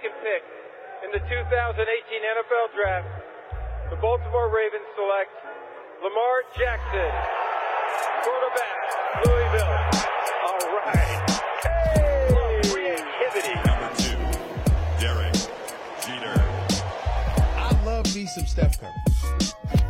second pick in the 2018 NFL Draft, the Baltimore Ravens select Lamar Jackson, quarterback, Louisville. All right. Hey! Creativity. Number two, Derek Jeter. I love me some Steph Curry.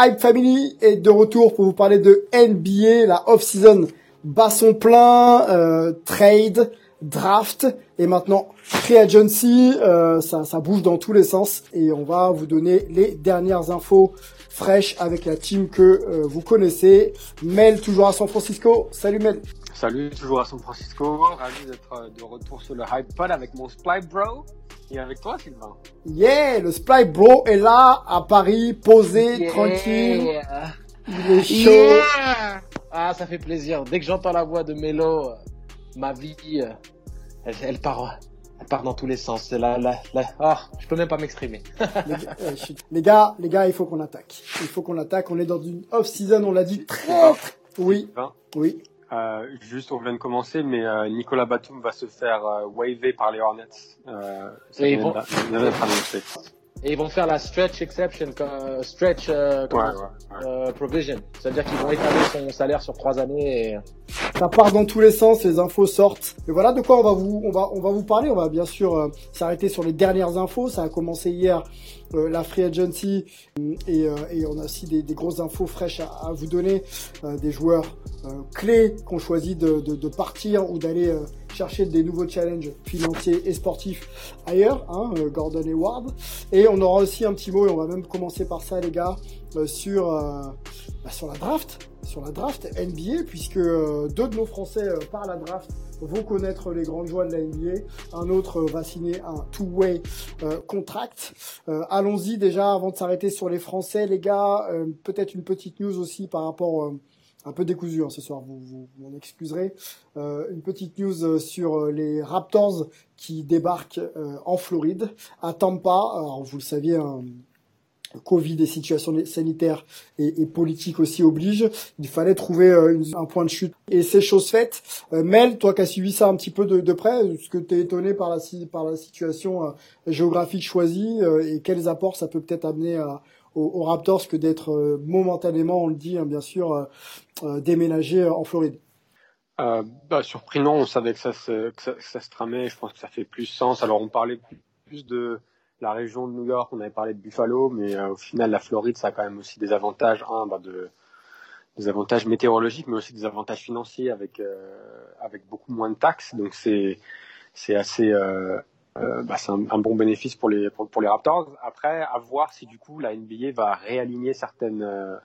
Hype Family est de retour pour vous parler de NBA, la off-season. Bat son plein, euh, trade, draft et maintenant free agency, euh, ça, ça bouge dans tous les sens et on va vous donner les dernières infos fraîches avec la team que euh, vous connaissez. Mel toujours à San Francisco. Salut Mel. Salut, toujours à San Francisco. Ravi d'être euh, de retour sur le Hype Pod avec mon Sply Bro et avec toi, Sylvain. Yeah, le Sply Bro est là à Paris, posé, Yeah. tranquille. Il est chaud. Yeah ah, ça fait plaisir. Dès que j'entends la voix de euh, ma vie, euh, elle, elle part, elle part dans tous les sens. C'est la, la, la, ah, je peux même pas m'exprimer. les, gars, euh, les gars, les gars, il faut qu'on attaque. Il faut qu'on attaque. On est dans une off-season, on l'a dit très, très- Oui, oui. euh, juste, on vient de commencer, mais euh, Nicolas Batum va se faire euh, waver par les Hornets. Euh, ça Et ils vont-. Et ils vont faire la stretch exception, stretch euh, Ouais, comment- ouais, ouais. euh, provision. C'est-à-dire qu'ils vont étaler son salaire sur trois années. Et... Ça part dans tous les sens, les infos sortent. Et voilà de quoi on va vous, on va, on va vous parler. On va bien sûr euh, s'arrêter sur les dernières infos. Ça a commencé hier, euh, la free agency, et, euh, et on a aussi des, des grosses infos fraîches à, à vous donner, euh, des joueurs euh, clés qui ont choisi de, de, de partir ou d'aller euh, chercher des nouveaux challenges financiers et sportifs ailleurs, hein, euh, Gordon et Ward. Et on aura aussi un petit mot, et on va même commencer par ça, les gars, euh, sur euh, bah, sur la draft, sur la draft NBA, puisque deux de nos Français par la draft vont connaître les grandes joies de la NBA. Un autre va signer un two-way euh, contract. Euh, Allons-y déjà avant de s'arrêter sur les Français, les gars. euh, Peut-être une petite news aussi par rapport un peu décousu hein, ce soir, vous, vous m'en excuserez. Euh, une petite news euh, sur euh, les Raptors qui débarquent euh, en Floride, à Tampa. Alors vous le saviez, hein, Covid et situations sanitaires et, et politiques aussi obligent. Il fallait trouver euh, une- un point de chute. Et c'est chose faite. Euh, Mel, toi qui as suivi ça un petit peu de, de près, est-ce que tu es étonné par la, par la situation euh, géographique choisie euh, et quels apports ça peut peut-être amener à- aux, Raptors que d'être euh, momentanément, on le dit hein, bien sûr, euh, euh, déménagé en Floride. Euh, bah, surpris on savait que ça, se, ça, se tramait, je pense que ça fait plus sens. Alors on parlait plus de la région de New York, on avait parlé de Buffalo, mais au final la Floride ça a quand même aussi des avantages, un, bah, de, des avantages météorologiques, mais aussi des avantages financiers avec, avec beaucoup moins de taxes, donc c'est c'est assez euh, bah, c'est un, un bon bénéfice pour les pour, pour les Raptors. Après, à voir si du coup la NBA va réaligner certaines euh,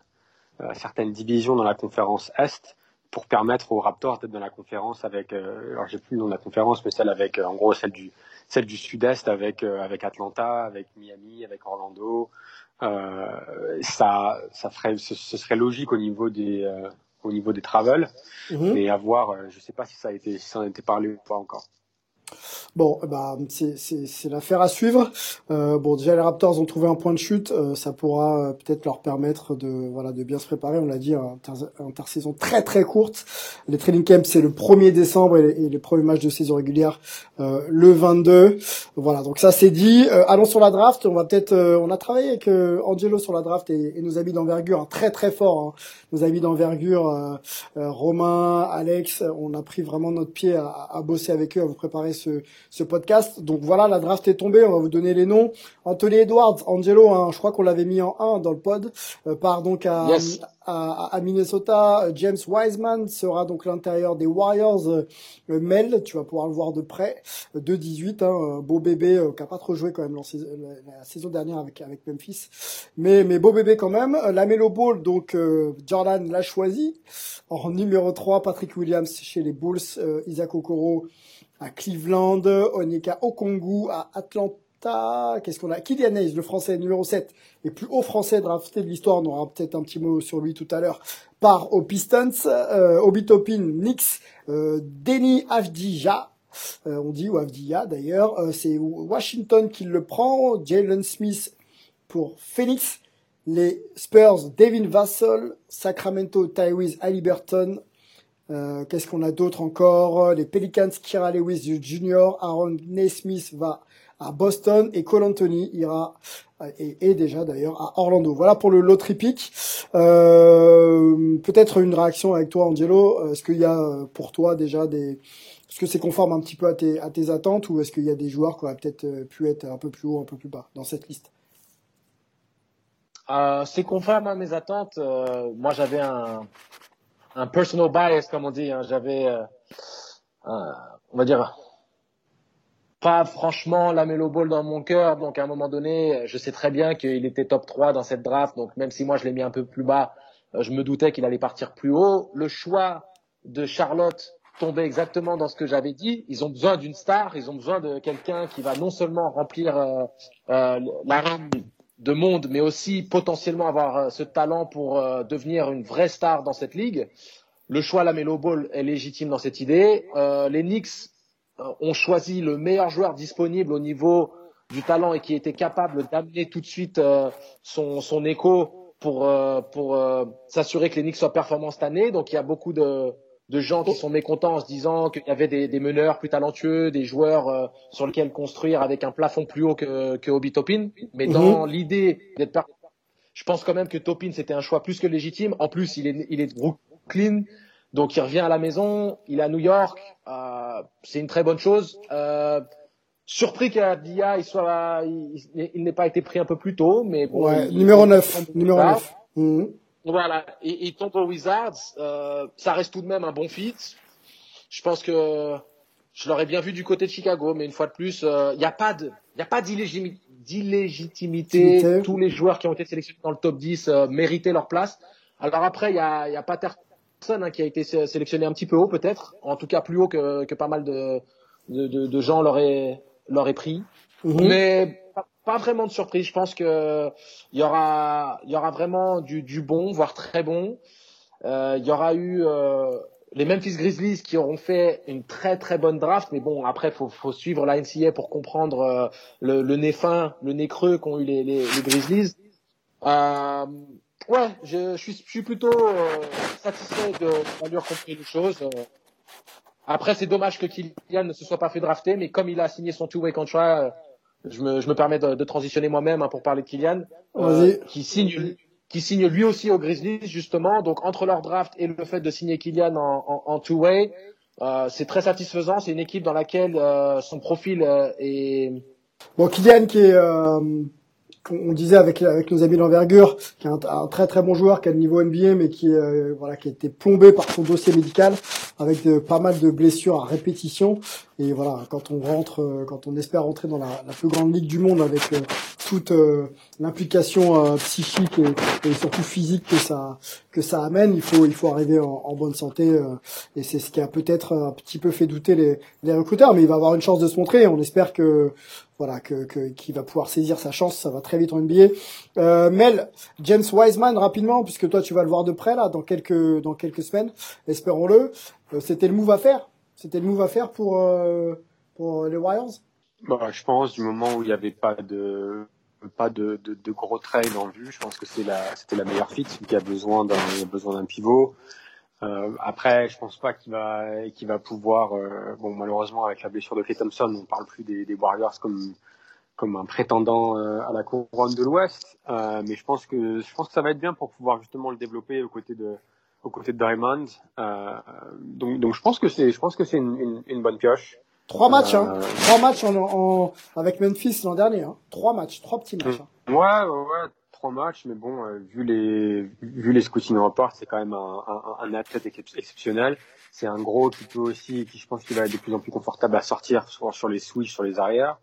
euh, certaines divisions dans la conférence Est pour permettre aux Raptors d'être dans la conférence avec, euh, alors j'ai plus le nom de la conférence, mais celle avec, en gros, celle du, celle du Sud-Est avec, avec Atlanta, avec Miami, avec Orlando. Euh, ça, ça ferait, ce, ce serait logique au niveau des, au niveau des travels, Mhm. mais à voir, je sais pas si ça a été, si ça en a été parlé ou pas encore. Bon, bah c'est l'affaire à suivre. Euh, bon, déjà les Raptors ont trouvé un point de chute, euh, ça pourra euh, peut-être leur permettre de voilà de bien se préparer. On l'a dit, un inter- intersaison très très courte. Les training camps c'est le 1er décembre et, et les premiers matchs de saison régulière euh, le 22. Voilà, donc ça c'est dit. Euh, allons sur la draft. On va peut-être, euh, on a travaillé avec Angelo sur la draft et, nos amis d'envergure, hein, très très fort. Hein, nos amis d'envergure, Romain, Alex, on a pris vraiment notre pied à, à bosser avec eux, à vous préparer ce, ce podcast. Donc voilà, la draft est tombée, on va vous donner les noms. Anthony Edwards, Angelo, hein, je crois qu'on l'avait mis en 1 dans le pod, euh, part donc à, Yes. à, Minnesota. James Wiseman sera donc l'intérieur des Warriors. Euh, Mel, tu vas pouvoir le voir de près. De 18, hein, beau bébé euh, qui a pas trop joué quand même la, saison dernière avec avec Memphis, mais mais beau bébé quand même. La Melo Ball, donc Jordan l'a choisi en numéro 3. Patrick Williams chez les Bulls, Isaac Okoro à Cleveland, Onyeka Okongu à Atlanta. Qu'est-ce qu'on a? Kylian Hayes, le français numéro 7, et plus haut français drafté de l'histoire. On aura peut-être un petit mot sur lui tout à l'heure. Par aux Pistons, euh, Obitopin, Knicks, euh, Denny Avdija, euh, on dit ou Avdija d'ailleurs. Euh, c'est Washington qui le prend. Jalen Smith pour Phoenix. Les Spurs, Devin Vassell, Sacramento, Tyrese Halliburton. Euh, Qu'est-ce qu'on a d'autre encore? Les Pelicans, Kira Lewis Jr., Aaron Nesmith va à Boston et Cole Anthony ira et, déjà d'ailleurs à Orlando. Voilà pour le lottery pick. Euh, Peut-être une réaction avec toi, Angelo. Est-ce qu'il y a pour toi déjà des est-ce que c'est conforme un petit peu à tes, à tes attentes ou est-ce qu'il y a des joueurs qui auraient peut-être euh, pu être un peu plus haut, un peu plus bas dans cette liste? Euh, C'est conforme à mes attentes. Euh, moi, j'avais un, un personal bias, comme on dit. Hein. J'avais, euh, on va dire, pas franchement la Melo dans mon cœur. Donc à un moment donné, je sais très bien qu'il était top 3 dans cette draft. Donc même si moi je l'ai mis un peu plus bas, euh, je me doutais qu'il allait partir plus haut. Le choix de Charlotte tombait exactement dans ce que j'avais dit. Ils ont besoin d'une star, ils ont besoin de quelqu'un qui va non seulement remplir euh, euh, de monde, mais aussi potentiellement avoir euh, ce talent pour euh, devenir une vraie star dans cette ligue. Le choix la Melo Ball est légitime dans cette idée. les Knicks euh, ont choisi le meilleur joueur disponible au niveau du talent et qui était capable d'amener tout de suite euh, son, son écho pour, euh, pour s'assurer que les Knicks soient performants cette année. Donc il y a beaucoup de, de gens qui sont mécontents en se disant qu'il y avait des, des, meneurs plus talentueux, des joueurs sur lesquels construire avec un plafond plus haut que, que Obi Topin. Mais dans mhm. l'idée d'être je pense quand même que Topin c'était un choix plus que légitime. En plus, il est, il est de Brooklyn. Donc il revient à la maison, il est à New York, euh, c'est une très bonne chose. Euh, surpris qu'Abdia il soit, il, il n'ait pas été pris un peu plus tôt, mais bon, ouais, numéro 9, numéro 9. Mmh. Voilà, il, il tombe aux Wizards, euh, ça reste tout de même un bon fit. Je pense que je l'aurais bien vu du côté de Chicago, mais une fois de plus, il euh, n'y a pas de, il a pas d'illégitimité. Tous les joueurs qui ont été sélectionnés dans le top 10 euh, méritaient leur place. Alors après, il y a, y a pas Hein, qui a été sélectionné un petit peu haut peut-être, en tout cas plus haut que, que pas mal de, de, de, de gens l'auraient l'auraient pris. Mhm. Mais pas, vraiment de surprise. Je pense que il y aura il y aura vraiment du, du bon, voire très bon. Euh, il y aura eu euh, les Memphis Grizzlies qui auront fait une très très bonne draft, mais bon après faut faut suivre la NCA pour comprendre euh, le, le, nez fin, le nez creux qu'ont eu les, les, les Grizzlies. Euh, Ouais, je, je, suis, je suis plutôt euh, satisfait de d'avoir compris les choses. Euh. Après, c'est dommage que Kylian ne se soit pas fait drafter, mais comme il a signé son two-way contract, je me, je me permets de, de transitionner moi-même hein, pour parler de Kylian, qui signe qui signe lui aussi aux Grizzlies justement. Donc entre leur draft et le fait de signer Kylian en, en, en two-way, c'est très satisfaisant. C'est une équipe dans laquelle son profil est bon. Kylian qui est on disait avec avec nos amis d'envergure, qui est un, très très bon joueur, qui a le niveau NBA, mais qui euh, voilà, qui a été plombé par son dossier médical, avec pas mal de blessures à répétition. Et voilà, quand on rentre, euh, quand on espère rentrer dans la, la plus grande ligue du monde, avec euh, toute l'implication psychique et, et, surtout physique que ça que ça amène, il faut il faut arriver en, en bonne santé. et c'est ce qui a peut-être un petit peu fait douter les, les recruteurs, mais il va avoir une chance de se montrer. On espère que voilà, que, qui va pouvoir saisir sa chance, ça va très vite en NBA. Euh, Mel, James Wiseman rapidement, puisque toi tu vas le voir de près là dans quelques dans quelques semaines, espérons-le. Euh, c'était le move à faire, c'était le move à faire pour euh, pour les Warriors? Bah, je pense du moment où il n'y avait pas de pas de, gros trades en vue, je pense que c'est la c'était la meilleure fit qui a besoin d'un besoin d'un pivot. Euh, après, je pense pas qu'il va qu'il va pouvoir. Euh, bon, malheureusement, avec la blessure de Clay Thompson, on parle plus des, des Warriors comme comme un prétendant euh, à la couronne de l'Ouest. Euh, mais je pense que je pense que ça va être bien pour pouvoir justement le développer aux côtés de aux côtés de Diamond. Euh, donc donc je pense que c'est je pense que c'est une, une, une, bonne pioche. Trois matchs, hein. Trois matchs en, en avec Memphis l'an dernier. Hein. Trois matchs, trois petits matchs. Hein. Ouais, ouais, ouais trois matchs, mais bon, euh, vu les vu les scouting reports, c'est quand même un, athlète exceptionnel. C'est un gros qui peut aussi, qui je pense qu'il va être de plus en plus confortable à sortir sur, les switches, sur les arrières.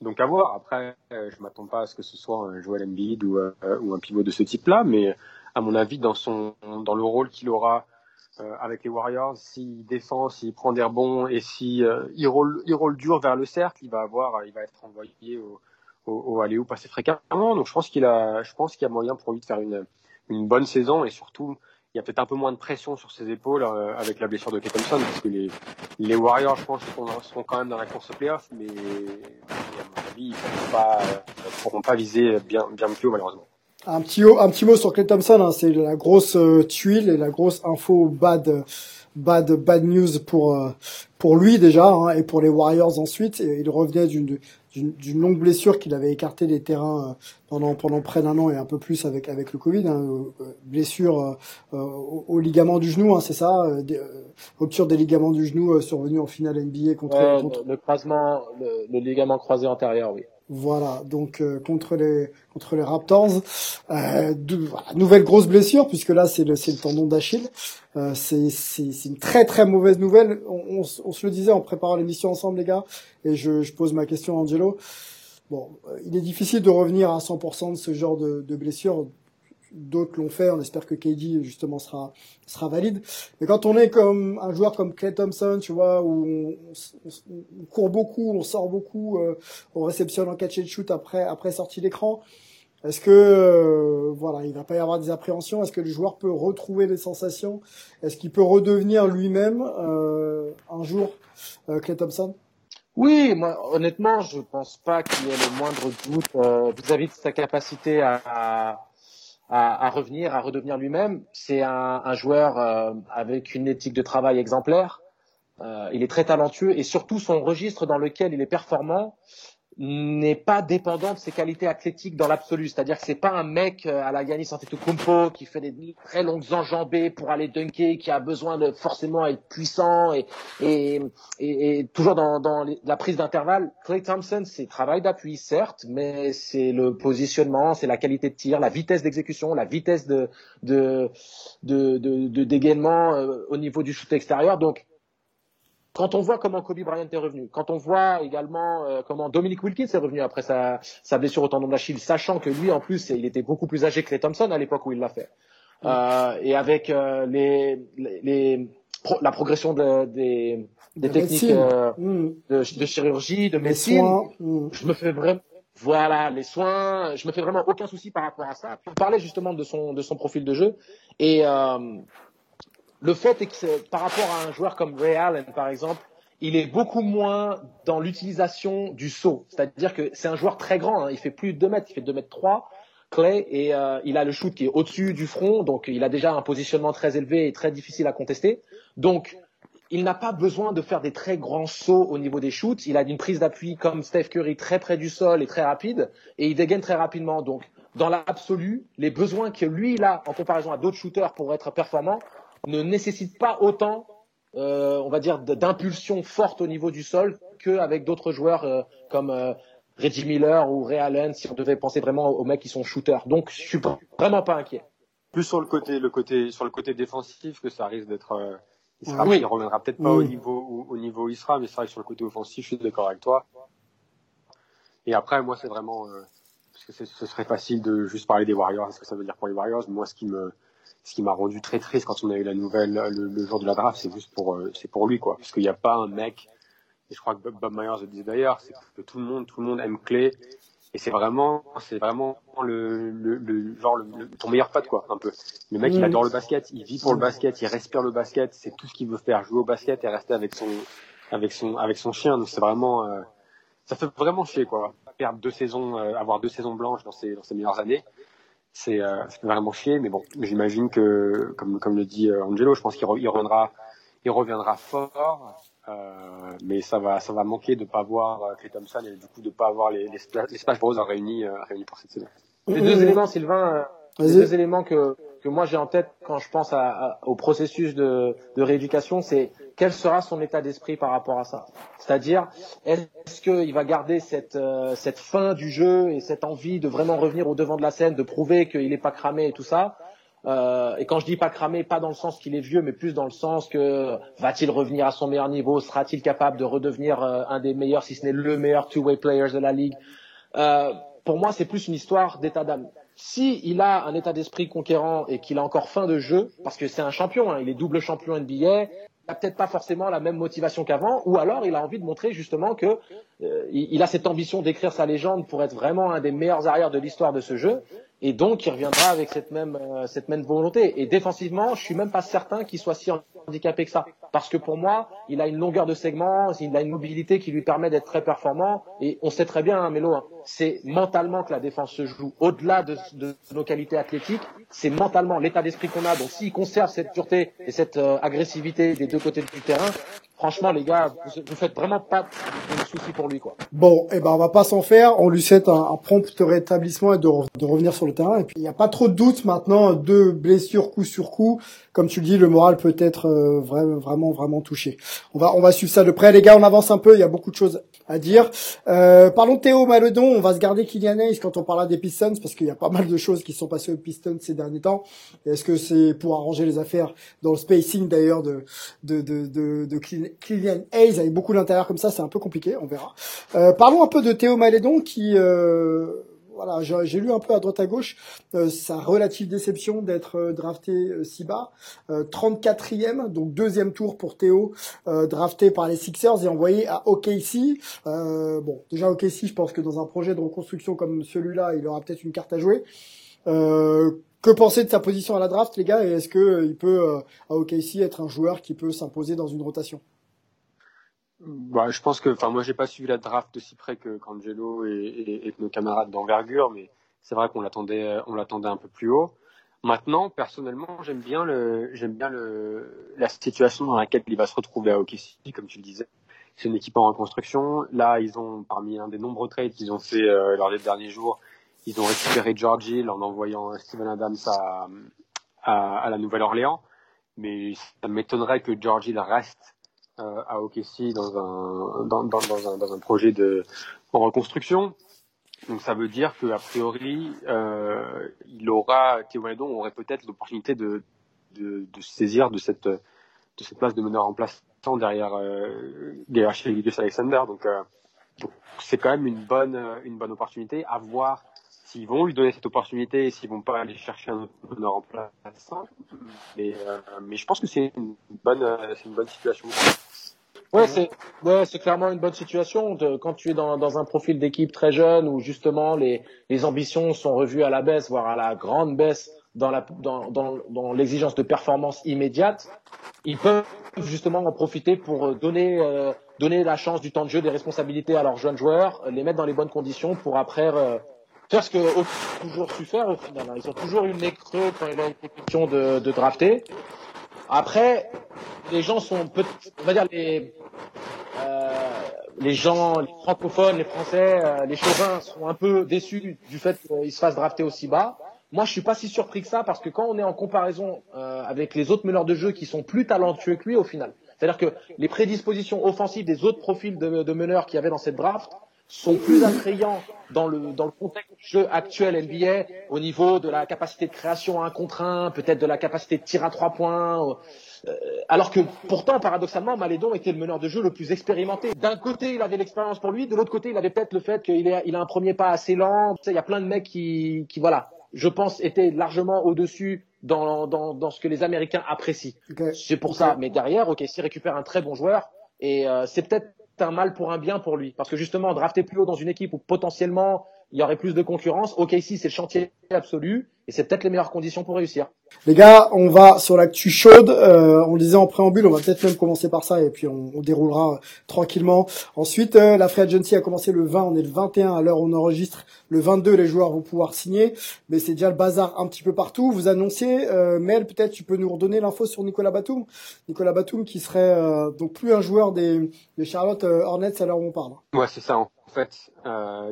Donc à voir. Après, euh, je m'attends pas à ce que ce soit un Joel Embiid ou, euh, ou un pivot de ce type-là, mais à mon avis, dans son dans le rôle qu'il aura euh, avec les Warriors, s'il défend, s'il prend des rebonds et si il roule il roule dur vers le cercle, il va avoir, il va être envoyé au au, au aller assez fréquemment. Donc je pense qu'il a, je pense qu'il y a moyen pour lui de faire une une bonne saison et surtout il y a peut-être un peu moins de pression sur ses épaules euh, avec la blessure de Kate Thompson parce que les, les Warriors, je pense, seront, quand même dans la course au playoff, mais, à mon avis, ils ne pourront pas, pourront pas viser bien, bien plus haut malheureusement. Un petit, un petit mot sur Clay Thompson, hein, c'est la grosse euh, tuile et la grosse info bad, bad, bad news pour euh, pour lui déjà hein, et pour les Warriors ensuite. Et il revenait d'une d'une longue blessure qu'il avait écarté des terrains euh, pendant pendant près d'un an et un peu plus avec avec le Covid. Hein, blessure au, ligament du genou, hein, c'est ça, rupture des ligaments du genou survenue en finale NBA contre, contre... le croisement, le, le ligament croisé antérieur, oui. Voilà, donc euh, contre les contre les Raptors, euh, nouvelle grosse blessure puisque là c'est le c'est le tendon d'Achille. Euh, c'est c'est une très très mauvaise nouvelle. On, on, se le disait en préparant l'émission ensemble les gars, et je, je pose ma question à Angelo. Bon, euh, il est difficile de revenir à 100% de ce genre de, de blessure d'autres l'ont fait. On espère que KD justement sera sera valide. Mais quand on est comme un joueur comme Clay Thompson, tu vois, où on, on, court beaucoup, on sort beaucoup, euh, on réceptionne en catch and shoot après après sortie d'écran. Est-ce que euh, voilà, il va pas y avoir des appréhensions? Est-ce que le joueur peut retrouver les sensations? Est-ce qu'il peut redevenir lui-même euh, un jour Clay Thompson? Oui, moi, honnêtement, je pense pas qu'il y ait le moindre doute vis-à-vis de sa capacité à, à, revenir, à redevenir lui-même. C'est un, un, joueur euh, avec une éthique de travail exemplaire. Euh, il est très talentueux et surtout son registre dans lequel il est performant, n'est pas dépendant de ses qualités athlétiques dans l'absolu. C'est-à-dire que c'est pas un mec euh, à la Giannis Antetokounmpo qui fait des très longues enjambées pour aller dunker, qui a besoin de forcément être puissant et, et, et, toujours dans, dans la prise d'intervalle. Clay Thompson, c'est travail d'appui, certes, mais c'est le positionnement, c'est la qualité de tir, la vitesse d'exécution, la vitesse de, de, de, de, de dégainement euh, au niveau du shoot extérieur. Donc, quand on voit comment Kobe Bryant est revenu, quand on voit également euh, comment Dominic Wilkins est revenu après sa, sa blessure au tendon d'Achille, sachant que lui en plus il était beaucoup plus âgé que les Thompson à l'époque où il l'a fait, euh, et avec euh, les, les, la progression de, des, des techniques mm. de, de, chirurgie, de médecine, mm. je me fais vraiment voilà les soins, je me fais vraiment aucun souci par rapport à ça. On parlait justement de son de son profil de jeu et euh, le fait est que par rapport à un joueur comme Ray Allen, par exemple, il est beaucoup moins dans l'utilisation du saut. C'est-à-dire que c'est un joueur très grand. Hein. Il fait plus de 2 mètres, il fait 2 mètres 3, Clay, et euh, il a le shoot qui est au-dessus du front, donc il a déjà un positionnement très élevé et très difficile à contester. Donc, il n'a pas besoin de faire des très grands sauts au niveau des shoots. Il a une prise d'appui comme Steph Curry très près du sol et très rapide, et il dégaine très rapidement. Donc, dans l'absolu, les besoins que lui il a en comparaison à d'autres shooters pour être performant ne nécessite pas autant, euh, on va dire, d'impulsion forte au niveau du sol qu'avec d'autres joueurs euh, comme euh, Reggie Miller ou Ray Allen, si on devait penser vraiment aux mecs qui sont shooters. Donc, je suis vraiment pas inquiet. Plus sur le côté, le côté, sur le côté défensif que ça risque d'être. Euh, il sera, oui. il reviendra peut-être pas au niveau, au, au niveau où il sera, mais c'est vrai que sur le côté offensif, je suis d'accord avec toi. Et après, moi, c'est vraiment, euh, parce que ce serait facile de juste parler des Warriors, ce que ça veut dire pour les Warriors. Moi, ce qui me, ce qui m'a rendu très triste quand on a eu la nouvelle le, jour de la draft, c'est juste pour euh, c'est pour lui quoi, parce qu'il n'y a pas un mec. Et je crois que Bob, Myers le disait d'ailleurs, c'est que tout le monde tout le monde aime Clé et c'est vraiment c'est vraiment le, le, le genre le, ton meilleur pote quoi un peu. Le mec il mm. adore le basket, il vit pour le basket, il respire le basket, c'est tout ce qu'il veut faire, jouer au basket et rester avec son avec son avec son chien. Donc c'est vraiment euh, ça fait vraiment chier quoi. Perdre deux saisons, euh, avoir deux saisons blanches dans ses dans ses meilleures années c'est euh, vraiment chier, mais bon, j'imagine que, comme, comme le dit euh, Angelo, je pense qu'il reviendra, il reviendra fort, euh, mais ça va, ça va manquer de pas voir euh, Clay Thompson et du coup de pas avoir les, les, les Splash Bros réunis, euh, réunis pour cette saison. Les deux éléments, Sylvain, les deux éléments que, que moi j'ai en tête quand je pense au processus de, rééducation, c'est quel sera son état d'esprit par rapport à ça. C'est-à-dire, est-ce qu'il va garder cette, euh, fin du jeu et cette envie de vraiment revenir au devant de la scène, de prouver qu'il n'est pas cramé et tout ça? Euh, et quand je dis pas cramé, pas dans le sens qu'il est vieux, mais plus dans le sens que va-t-il revenir à son meilleur niveau? Sera-t-il capable de redevenir euh, un des meilleurs, si ce n'est le meilleur two-way players de la ligue? Euh, Pour moi, c'est plus une histoire d'état d'âme. Si il a un état d'esprit conquérant et qu'il a encore faim de jeu, parce que c'est un champion, hein, il est double champion NBA, il n'a peut-être pas forcément la même motivation qu'avant, ou alors il a envie de montrer justement que euh, il a cette ambition d'écrire sa légende pour être vraiment un des meilleurs arrières de l'histoire de ce jeu, et donc il reviendra avec cette même euh, cette même volonté. Et défensivement, je suis même pas certain qu'il soit si handicapé que ça, parce que pour moi, il a une longueur de segment, il a une mobilité qui lui permet d'être très performant. Et on sait très bien, hein, Mélo, hein, c'est mentalement que la défense se joue. Au-delà de, de, nos qualités athlétiques, c'est mentalement l'état d'esprit qu'on a. Donc s'il conserve cette dureté et cette euh, agressivité des deux côtés du terrain, franchement, les gars, vous, faites vraiment pas de soucis pour lui, quoi. Bon, eh ben, on va pas s'en faire. On lui souhaite un, prompt rétablissement et de, revenir sur le terrain. Et puis, il n'y a pas trop de doute maintenant. Deux blessures coup sur coup. Comme tu le dis, le moral peut être euh, vraiment, vraiment, vraiment touché. On va, on va suivre ça de près. Les gars, on avance un peu. Il y a beaucoup de choses à dire. Euh, parlons de Théo Maledon. On va se garder Kylian Hayes quand on parlera des Pistons parce qu'il y a pas mal de choses qui sont passées aux Pistons ces derniers temps. Est-ce que c'est pour arranger les affaires dans le spacing d'ailleurs de, de, de, de, de Kylian Hayes avec beaucoup d'intérieur comme ça, c'est un peu compliqué. On verra. Euh, parlons un peu de Théo Malédon qui, euh, voilà, j'ai lu un peu à droite à gauche euh, sa relative déception d'être euh, drafté euh, si bas, 34e, donc deuxième tour pour Théo, drafté par les Sixers et envoyé à OKC. bon, déjà OKC, je pense que dans un projet de reconstruction comme celui-là, il aura peut-être une carte à jouer. que penser de sa position à la draft, les gars, et est-ce que il peut à OKC être un joueur qui peut s'imposer dans une rotation? Bah, je pense que, enfin, moi, j'ai pas suivi la draft de si près que qu'Angelo et, et, et, nos camarades d'envergure, mais c'est vrai qu'on l'attendait, on l'attendait un peu plus haut. Maintenant, personnellement, j'aime bien le, j'aime bien le, la situation dans laquelle il va se retrouver à OKC, comme tu le disais. C'est une équipe en reconstruction. Là, ils ont, parmi un des nombreux trades qu'ils ont fait euh, lors des derniers jours, ils ont récupéré George Hill en envoyant Steven Adams à, à, à la Nouvelle-Orléans. Mais ça m'étonnerait que George Hill reste euh, à OKC dans un, dans, dans, dans, un, dans un projet de en reconstruction. Donc ça veut dire que a priori, euh, il aura aurait peut-être l'opportunité de, de, saisir de cette de cette place de meneur en place derrière euh, derrière Alexander. Donc euh, c'est quand même une bonne une bonne opportunité à voir s'ils vont lui donner cette opportunité et s'ils vont pas aller chercher un autre place. Mais euh, mais je pense que c'est une bonne c'est une bonne situation. Ouais, c'est ouais, c'est clairement une bonne situation quand tu es dans, dans un profil d'équipe très jeune où justement les, les ambitions sont revues à la baisse, voire à la grande baisse dans la dans, dans, dans l'exigence de performance immédiate. Ils peuvent justement en profiter pour donner euh, donner la chance du temps de jeu, des responsabilités à leurs jeunes joueurs, les mettre dans les bonnes conditions pour après euh, faire ce que ont toujours su faire au final. Hein. Ils ont toujours eu le nez creux quand il a été question de, de drafter. Après, les gens sont peut on va dire les euh, les gens, les francophones, les Français, euh, les chauvins sont un peu déçus du fait qu'ils se fassent drafter aussi bas. Moi, je suis pas si surpris que ça parce que quand on est en comparaison euh, avec les autres meneurs de jeu qui sont plus talentueux que lui au final, c'est-à-dire que les prédispositions offensives des autres profils de, de meneurs qu'il y avait dans cette draft sont plus attrayants dans le, dans le contexte du jeu actuel NBA au niveau de la capacité de création un contre un, peut-être de la capacité de tir à trois points. Euh, alors que pourtant, paradoxalement, Malédon était le meneur de jeu le plus expérimenté. D'un côté, il avait l'expérience pour lui, de l'autre côté, il avait peut-être le fait qu'il a, il a un premier pas assez lent. Tu sais, il y a plein de mecs qui, qui voilà, je pense, étaient largement au-dessus dans, dans, dans ce que les Américains apprécient. C'est pour ça. Mais derrière, ok, s'il récupère un très bon joueur, et euh, c'est peut-être un mal pour un bien pour lui. Parce que justement, drafter plus haut dans une équipe où potentiellement il y aurait plus de concurrence, ok, ici c'est le chantier absolu et c'est peut-être les meilleures conditions pour réussir. Les gars, on va sur l'actu chaude. Euh, on le disait en préambule, on va peut-être même commencer par ça et puis on, on déroulera tranquillement. Ensuite, euh, la free agency a commencé le 20, on est le 21 à l'heure où on enregistre. Le 22, les joueurs vont pouvoir signer, mais c'est déjà le bazar un petit peu partout. Vous annoncez, euh, Mel, peut-être tu peux nous redonner l'info sur Nicolas Batum. Nicolas Batum qui serait euh, donc plus un joueur des, des Charlotte euh, Hornets à l'heure où on parle. Ouais, c'est ça en fait.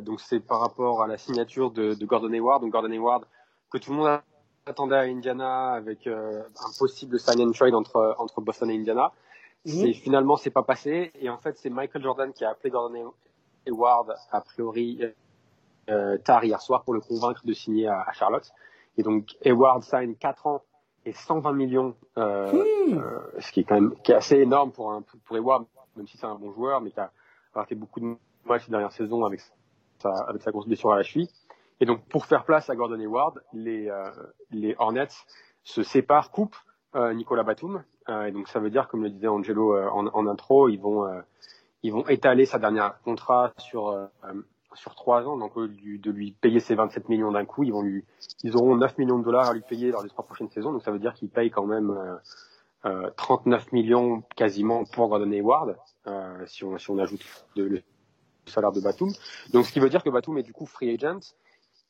donc c'est par rapport à la signature de, de Gordon Hayward. Donc Gordon Hayward que tout le monde s'attendait à Indiana avec euh, un possible sign and trade entre entre Boston et Indiana. Mhm. C'est finalement c'est pas passé et en fait c'est Michael Jordan qui a appelé Gordon Hayward a priori euh, tard hier soir pour le convaincre de signer à, à Charlotte. Et donc Hayward signe 4 ans et 120 millions, euh, Hmm. euh, ce qui est quand même qui est assez énorme pour un pour Hayward, même si c'est un bon joueur, mais qui a raté beaucoup de matchs ces dernières saisons avec sa avec sa grosse blessure à la cheville. Et donc pour faire place à Gordon Hayward, les euh, les Hornets se séparent, coupent euh, Nicolas Batum. Euh, et donc ça veut dire, comme le disait Angelo euh, en, en intro, ils vont euh, ils vont étaler sa dernière contrat sur euh, sur trois ans. Donc au lieu de lui payer ses 27 millions d'un coup, ils vont lui ils auront 9 millions de dollars à lui payer lors des trois prochaines saisons. Donc ça veut dire qu'ils payent quand même euh, euh, 39 millions quasiment pour Gordon Hayward, si on si on ajoute de- le salaire de Batum. Donc ce qui veut dire que Batum est du coup free agent.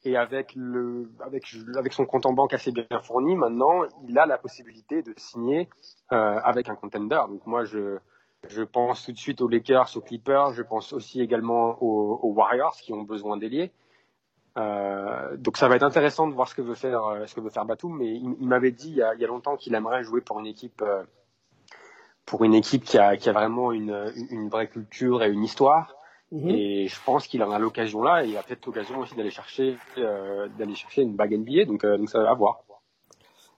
Et avec le, avec, son compte en banque assez bien fourni, maintenant, il a la possibilité de signer euh, avec un contender. Donc moi, je, je pense tout de suite aux Lakers, aux Clippers. Je pense aussi également aux, Warriors qui ont besoin d'ailier. Euh, donc ça va être intéressant de voir ce que veut faire, euh, ce que veut faire Batum. Mais il, m'avait dit il y, a, longtemps qu'il aimerait jouer pour une équipe, pour une équipe qui a, qui a vraiment une, une vraie culture et une histoire. Mhm. Et je pense qu'il en a l'occasion là, et il a peut-être l'occasion aussi d'aller chercher, euh, d'aller chercher une bague NBA. Donc, euh, donc ça va voir.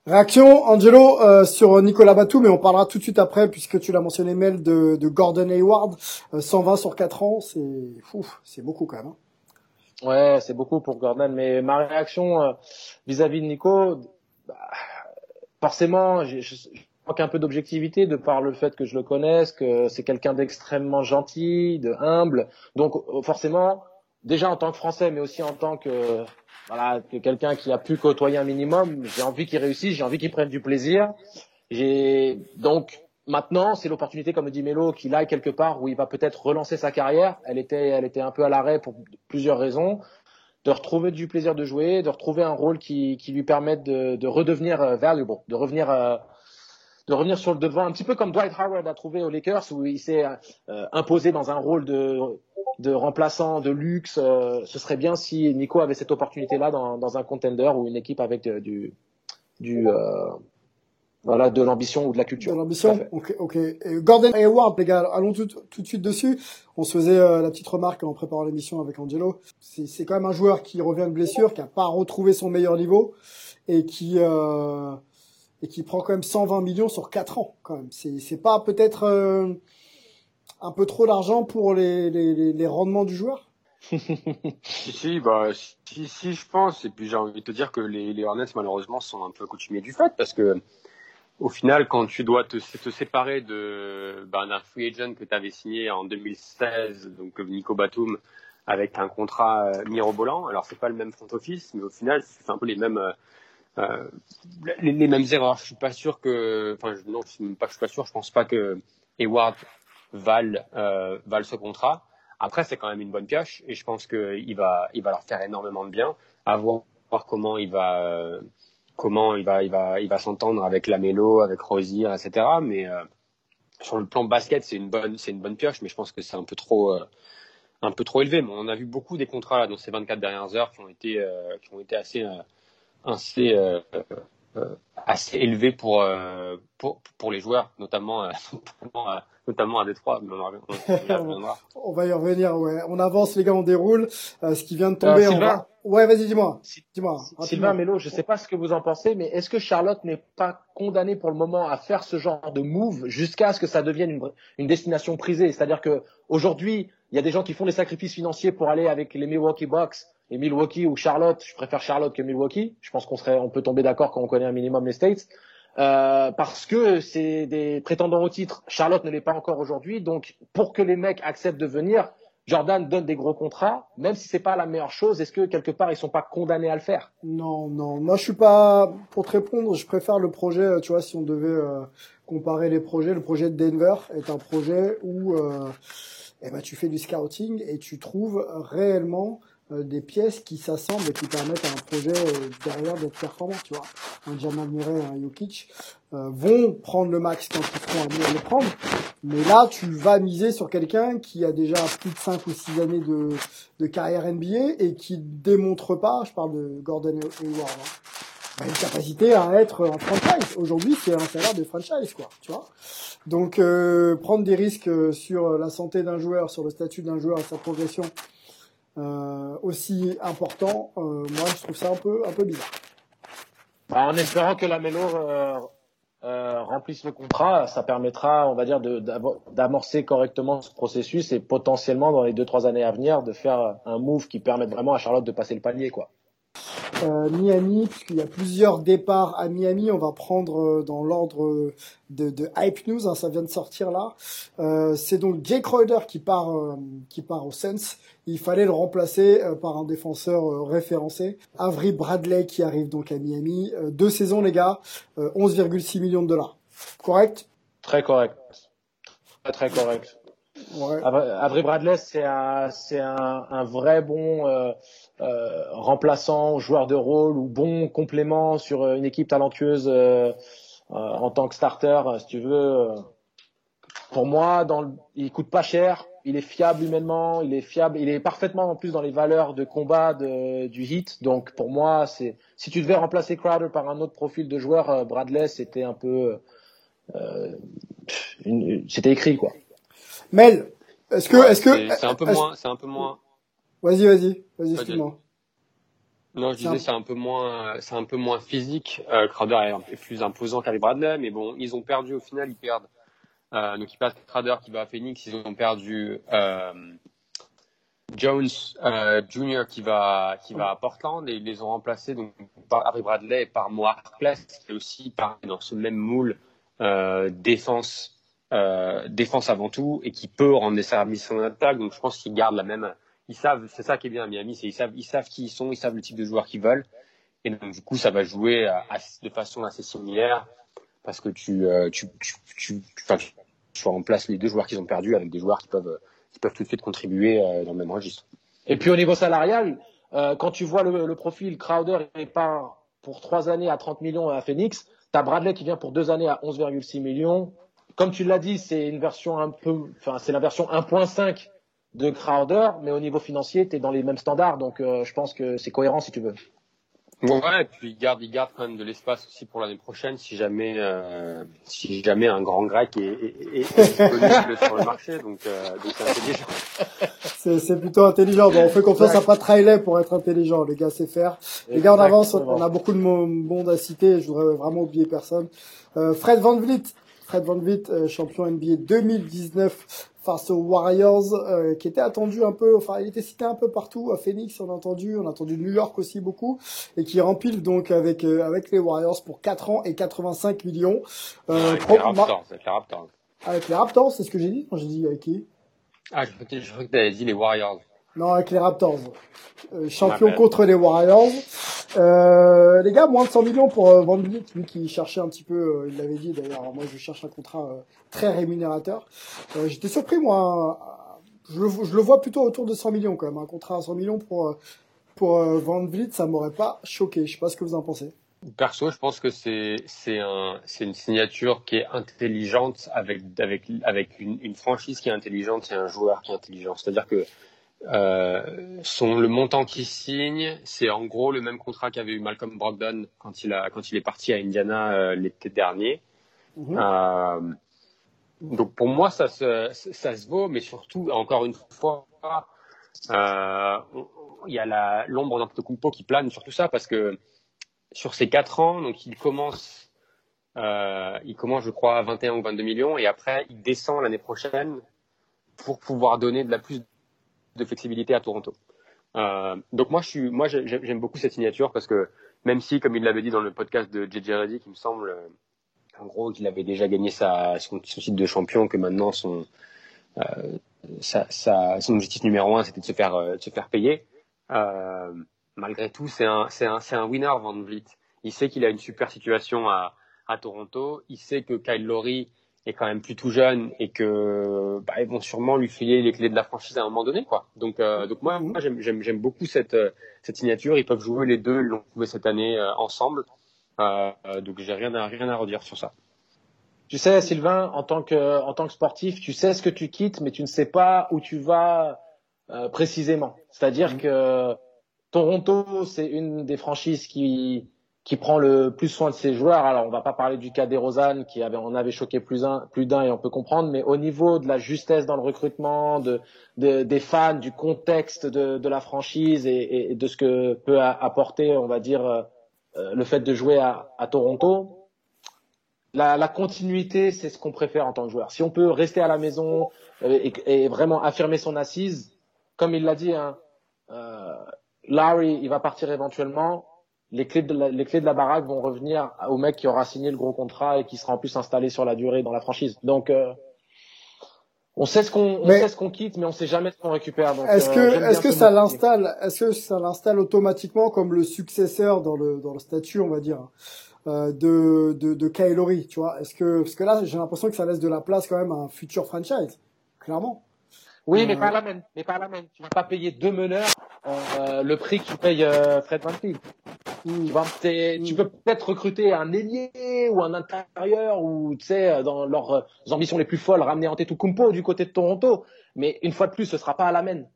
Réaction, Angelo, euh, sur Nicolas Batum, mais on parlera tout de suite après, puisque tu l'as mentionné, Mel, de, de Gordon Hayward. Euh, 120 sur 4 ans, c'est fou, c'est beaucoup quand même. hein. Ouais, c'est beaucoup pour Gordon, mais ma réaction euh, vis-à-vis de Nico, bah, forcément, je, je manque un peu d'objectivité de par le fait que je le connaisse, que c'est quelqu'un d'extrêmement gentil, de humble. Donc euh, forcément, déjà en tant que Français, mais aussi en tant que voilà, que quelqu'un qui a pu côtoyer un minimum, j'ai envie qu'il réussisse, j'ai envie qu'il prenne du plaisir. J'ai donc maintenant, c'est l'opportunité, comme le dit Melo, qu'il aille quelque part où il va peut-être relancer sa carrière. Elle était, elle était un peu à l'arrêt pour plusieurs raisons. De retrouver du plaisir de jouer, de retrouver un rôle qui, qui lui permette de, de redevenir euh, valuable, de revenir, euh, de revenir sur le devant, un petit peu comme Dwight Howard a trouvé aux Lakers où il s'est euh, imposé dans un rôle de, de remplaçant de luxe. Euh, ce serait bien si Nico avait cette opportunité-là dans, dans un contender ou une équipe avec de- du, du, euh, voilà, de l'ambition ou de la culture. De l'ambition. Ok, ok. Et Gordon Hayward, les gars, allons tout, tout de suite dessus. On se faisait euh, la petite remarque en préparant l'émission avec Angelo. C'est c'est quand même un joueur qui revient de blessure, qui a pas retrouvé son meilleur niveau et qui euh, et qui prend quand même 120 millions sur 4 ans. Quand même, c'est pas peut-être euh, un peu trop d'argent pour les, rendements du joueur? Si, si, bah, si, si, je pense. Et puis j'ai envie de te dire que les, Hornets, malheureusement, sont un peu coutumiers du fait parce que au final, quand tu dois te, te séparer de bah, d'un free agent que tu avais signé en 2016, donc Nico Batum, avec un contrat euh, mirobolant, alors c'est pas le même front office, mais au final, c'est un peu les mêmes. euh, euh, les, les mêmes erreurs. Je suis pas sûr que, enfin, non, je suis pas, je suis pas sûr. Je pense pas que Hayward vale, euh, vale ce contrat. Après, c'est quand même une bonne pioche et je pense qu'il va, il va leur faire énormément de bien. À voir, comment il va, euh, comment il va, il va, il va s'entendre avec Lamelo, avec Rosier, etc. Mais euh, sur le plan basket, c'est une bonne, c'est une bonne pioche, mais je pense que c'est un peu trop, euh, un peu trop élevé. Mais on a vu beaucoup des contrats dans ces 24 dernières heures qui ont été, qui ont été assez, assez, euh, euh, assez élevés pour, euh, pour, pour les joueurs, notamment, euh, notamment, à- notamment à Détroit. On va y revenir, ouais. On avance, les gars, on déroule. Euh, ce qui vient de tomber, Euh, on Sylvain va... Ouais, vas-y, dis-moi. Si- Dis-moi. Sylvain. Melo, je ne sais pas ce que vous en pensez, mais est-ce que Charlotte n'est pas condamnée pour le moment à faire ce genre de move jusqu'à ce que ça devienne une, une destination prisée? C'est-à-dire que aujourd'hui, il y a des gens qui font des sacrifices financiers pour aller avec les Milwaukee Bucks, et Milwaukee ou Charlotte. Je préfère Charlotte que Milwaukee. Je pense qu'on serait, on peut tomber d'accord quand on connaît un minimum les States. Euh, parce que c'est des prétendants au titre. Charlotte ne l'est pas encore aujourd'hui, donc pour que les mecs acceptent de venir, Jordan donne des gros contrats, même si c'est pas la meilleure chose. Est-ce que quelque part ils sont pas condamnés à le faire? Non, non. Moi, je suis pas pour te répondre. Je préfère le projet. Tu vois, si on devait euh, comparer les projets, le projet de Denver est un projet où euh, eh ben, tu fais du scouting et tu trouves réellement des pièces qui s'assemblent et qui permettent à un projet euh, derrière d'être performant. Tu vois, un Jamal Murray, un Jokic euh, vont prendre le max quand ils seront amenés à le prendre. Mais là, tu vas miser sur quelqu'un qui a déjà plus de 5 ou 6 années de, de carrière NBA et qui démontre pas, je parle de Gordon Hayward, hein, a une capacité à être un franchise. Aujourd'hui, c'est un salaire de franchise, quoi. Tu vois. Donc, euh, prendre des risques sur la santé d'un joueur, sur le statut d'un joueur et sa progression euh, aussi important, euh, moi, je trouve ça un peu, un peu bizarre. Bah, en espérant que la Melo euh, euh, remplisse le contrat, ça permettra, on va dire, d'amorcer correctement ce processus et potentiellement dans les deux trois années à venir de faire un move qui permette vraiment à Charlotte de passer le panier, quoi. Euh, Miami, puisqu'il y a plusieurs départs à Miami. On va prendre euh, dans l'ordre de, de, Hype News, hein, ça vient de sortir là. Euh, c'est donc Jake Crowder qui part, euh, qui part au Sens. Il fallait le remplacer par un défenseur référencé. Avery Bradley qui arrive donc à Miami. deux saisons les gars, 11,6 millions de dollars. Correct? Très correct. Très très correct. Ouais. Bradley, c'est un, vrai bon euh, remplaçant, joueur de rôle ou bon complément sur euh, une équipe talentueuse euh, en tant que starter, si tu veux. Pour moi, dans le, il coûte pas cher, il est fiable humainement, il est fiable, il est parfaitement en plus dans les valeurs de combat du hit. Donc pour moi, si tu devais remplacer Crowder par un autre profil de joueur, Bradley, c'était un peu, euh, c'était écrit quoi. Mel, est-ce que, est-ce que c'est un peu moins, c'est un peu moins, Vas-y, vas-y, vas-y, excuse-moi. Non, je disais c'est un peu moins, c'est un peu moins physique. Euh, Crowder est un peu plus imposant qu'avec Bradley, mais bon, ils ont perdu au final, ils perdent. Euh, donc ils perdent Crowder qui va à Phoenix, ils ont perdu euh, Jones euh, Jr. qui va qui va à Portland et ils les ont remplacés donc par Harry Bradley et par Mo Harkless qui est aussi pareil dans ce même moule défense euh, défense avant tout et qui peut rendre des services en attaque. Donc je pense qu'ils gardent la même ils savent, c'est ça qui est bien à Miami, c'est ils savent, ils savent qui ils sont, ils savent le type de joueurs qu'ils veulent. Et donc, du coup, ça va jouer de façon assez similaire parce que tu, euh, tu, tu, tu, tu, tu remplaces les deux joueurs qu'ils ont perdus avec des joueurs qui peuvent, qui peuvent tout de suite contribuer euh, dans le même registre. Et puis au niveau salarial, quand tu vois le, profil Crowder il part pour trois années à 30 millions à Phoenix, tu as Bradley qui vient pour deux années à 11,6 millions. Comme tu l'as dit, c'est une version un peu, enfin c'est la version 1.5 de Crowder, mais au niveau financier, tu es dans les mêmes standards, donc euh, je pense que c'est cohérent si tu veux. Ouais, et puis il garde, il garde quand même de l'espace aussi pour l'année prochaine si jamais, euh, si jamais un grand grec est, est, est disponible sur le marché, donc, euh, c'est intelligent. C'est, plutôt intelligent. Bon, on fait confiance à Pat Riley pour être intelligent. Les gars, c'est faire. Les gars, on avance. On a beaucoup de monde à citer. Je voudrais vraiment oublier personne. Euh, Fred Van Vliet. Fred Van Vliet, euh, champion NBA 2019 face aux Warriors, euh, qui était attendu un peu, enfin il était cité un peu partout, à Phoenix on a entendu, on a entendu New York aussi beaucoup, et qui rempile donc avec euh, avec les Warriors pour 4 ans et 85 millions. Euh, avec, les Raptors, avec les Raptors. Avec les Raptors, c'est ce que j'ai dit quand j'ai dit avec qui? Ah, je crois que tu avais dit les Warriors. Non, avec les Raptors. Euh, champion contre les Warriors. Euh, les gars, moins de 100 millions pour euh, Van Vliet, lui qui cherchait un petit peu, euh, il l'avait dit d'ailleurs, moi je cherche un contrat euh, très rémunérateur. J'étais surpris moi, je le, je le, vois plutôt autour de 100 millions quand même, un contrat à 100 millions pour, pour Van Vliet, ça m'aurait pas choqué, je sais pas ce que vous en pensez. Perso, je pense que c'est c'est un c'est une signature qui est intelligente avec avec avec une, une franchise qui est intelligente et un joueur qui est intelligent. C'est-à-dire que euh, son, le montant qu'il signe, c'est en gros le même contrat qu'avait eu Malcolm Brogdon quand il, a, quand il est parti à Indiana euh, l'été dernier. Mhm. Euh, donc pour moi, ça se, ça se vaut, mais surtout, encore une fois, euh, il y a l'ombre d'Antetokounmpo qui plane sur tout ça parce que sur ces quatre ans, donc il commence, il commence, je crois, à 21 ou 22 millions et après il descend l'année prochaine pour pouvoir donner de la plus de flexibilité à Toronto. Euh, donc moi, je suis, moi, j'aime beaucoup cette signature parce que même si, comme il l'avait dit dans le podcast de JJ Redick, il me semble, euh, en gros, qu'il avait déjà gagné sa, son, titre de champion, que maintenant son, euh, sa, son objectif numéro un, c'était de se faire, euh, se faire payer. Malgré tout, c'est un, c'est un, c'est un winner Van Vliet. Il sait qu'il a une super situation à, à Toronto. Il sait que Kyle Lowry est quand même plus tout jeune et que bah, ils vont sûrement lui filer les clés de la franchise à un moment donné quoi. Donc euh, donc moi, moi j'aime beaucoup cette euh, cette signature, ils peuvent jouer les deux, ils l'ont trouvé cette année euh, ensemble. Euh, donc j'ai rien à rien à redire sur ça. Tu sais Sylvain, en tant que en tant que sportif, tu sais ce que tu quittes mais tu ne sais pas où tu vas précisément. C'est-à-dire mmh. que Toronto, c'est une des franchises qui qui prend le plus soin de ses joueurs. Alors, on va pas parler du cas des Rosanne qui avait, on avait choqué plus un, plus d'un et on peut comprendre, mais au niveau de la justesse dans le recrutement, de, de des fans, du contexte de, de la franchise et, et, de ce que peut apporter, on va dire, euh, le fait de jouer à, à Toronto, la, la continuité, c'est ce qu'on préfère en tant que joueur. Si on peut rester à la maison euh, et, et vraiment affirmer son assise, comme il l'a dit, hein, euh, Larry, il va partir éventuellement les clés de la, les clés de la baraque vont revenir au mec qui aura signé le gros contrat et qui sera en plus installé sur la durée dans la franchise. Donc euh, on sait ce qu'on on sait ce qu'on quitte, mais on sait jamais ce qu'on récupère. Est-ce que euh, est-ce que ça l'installe est-ce que ça l'installe automatiquement comme le successeur dans le dans le statut, on va dire, euh, de de de tu vois? Est-ce que parce que là j'ai l'impression que ça laisse de la place quand même à un futur franchise, clairement. Oui, mais pas la même. Mais pas la même. Tu vas pas payer deux meneurs euh, le prix que tu payes euh, Fred Van Tu, vois, tu peux peut-être recruter un ailier ou un intérieur ou tu sais dans leurs euh, ambitions les plus folles ramener Antetokounmpo du côté de Toronto, mais une fois de plus ce sera pas à la même.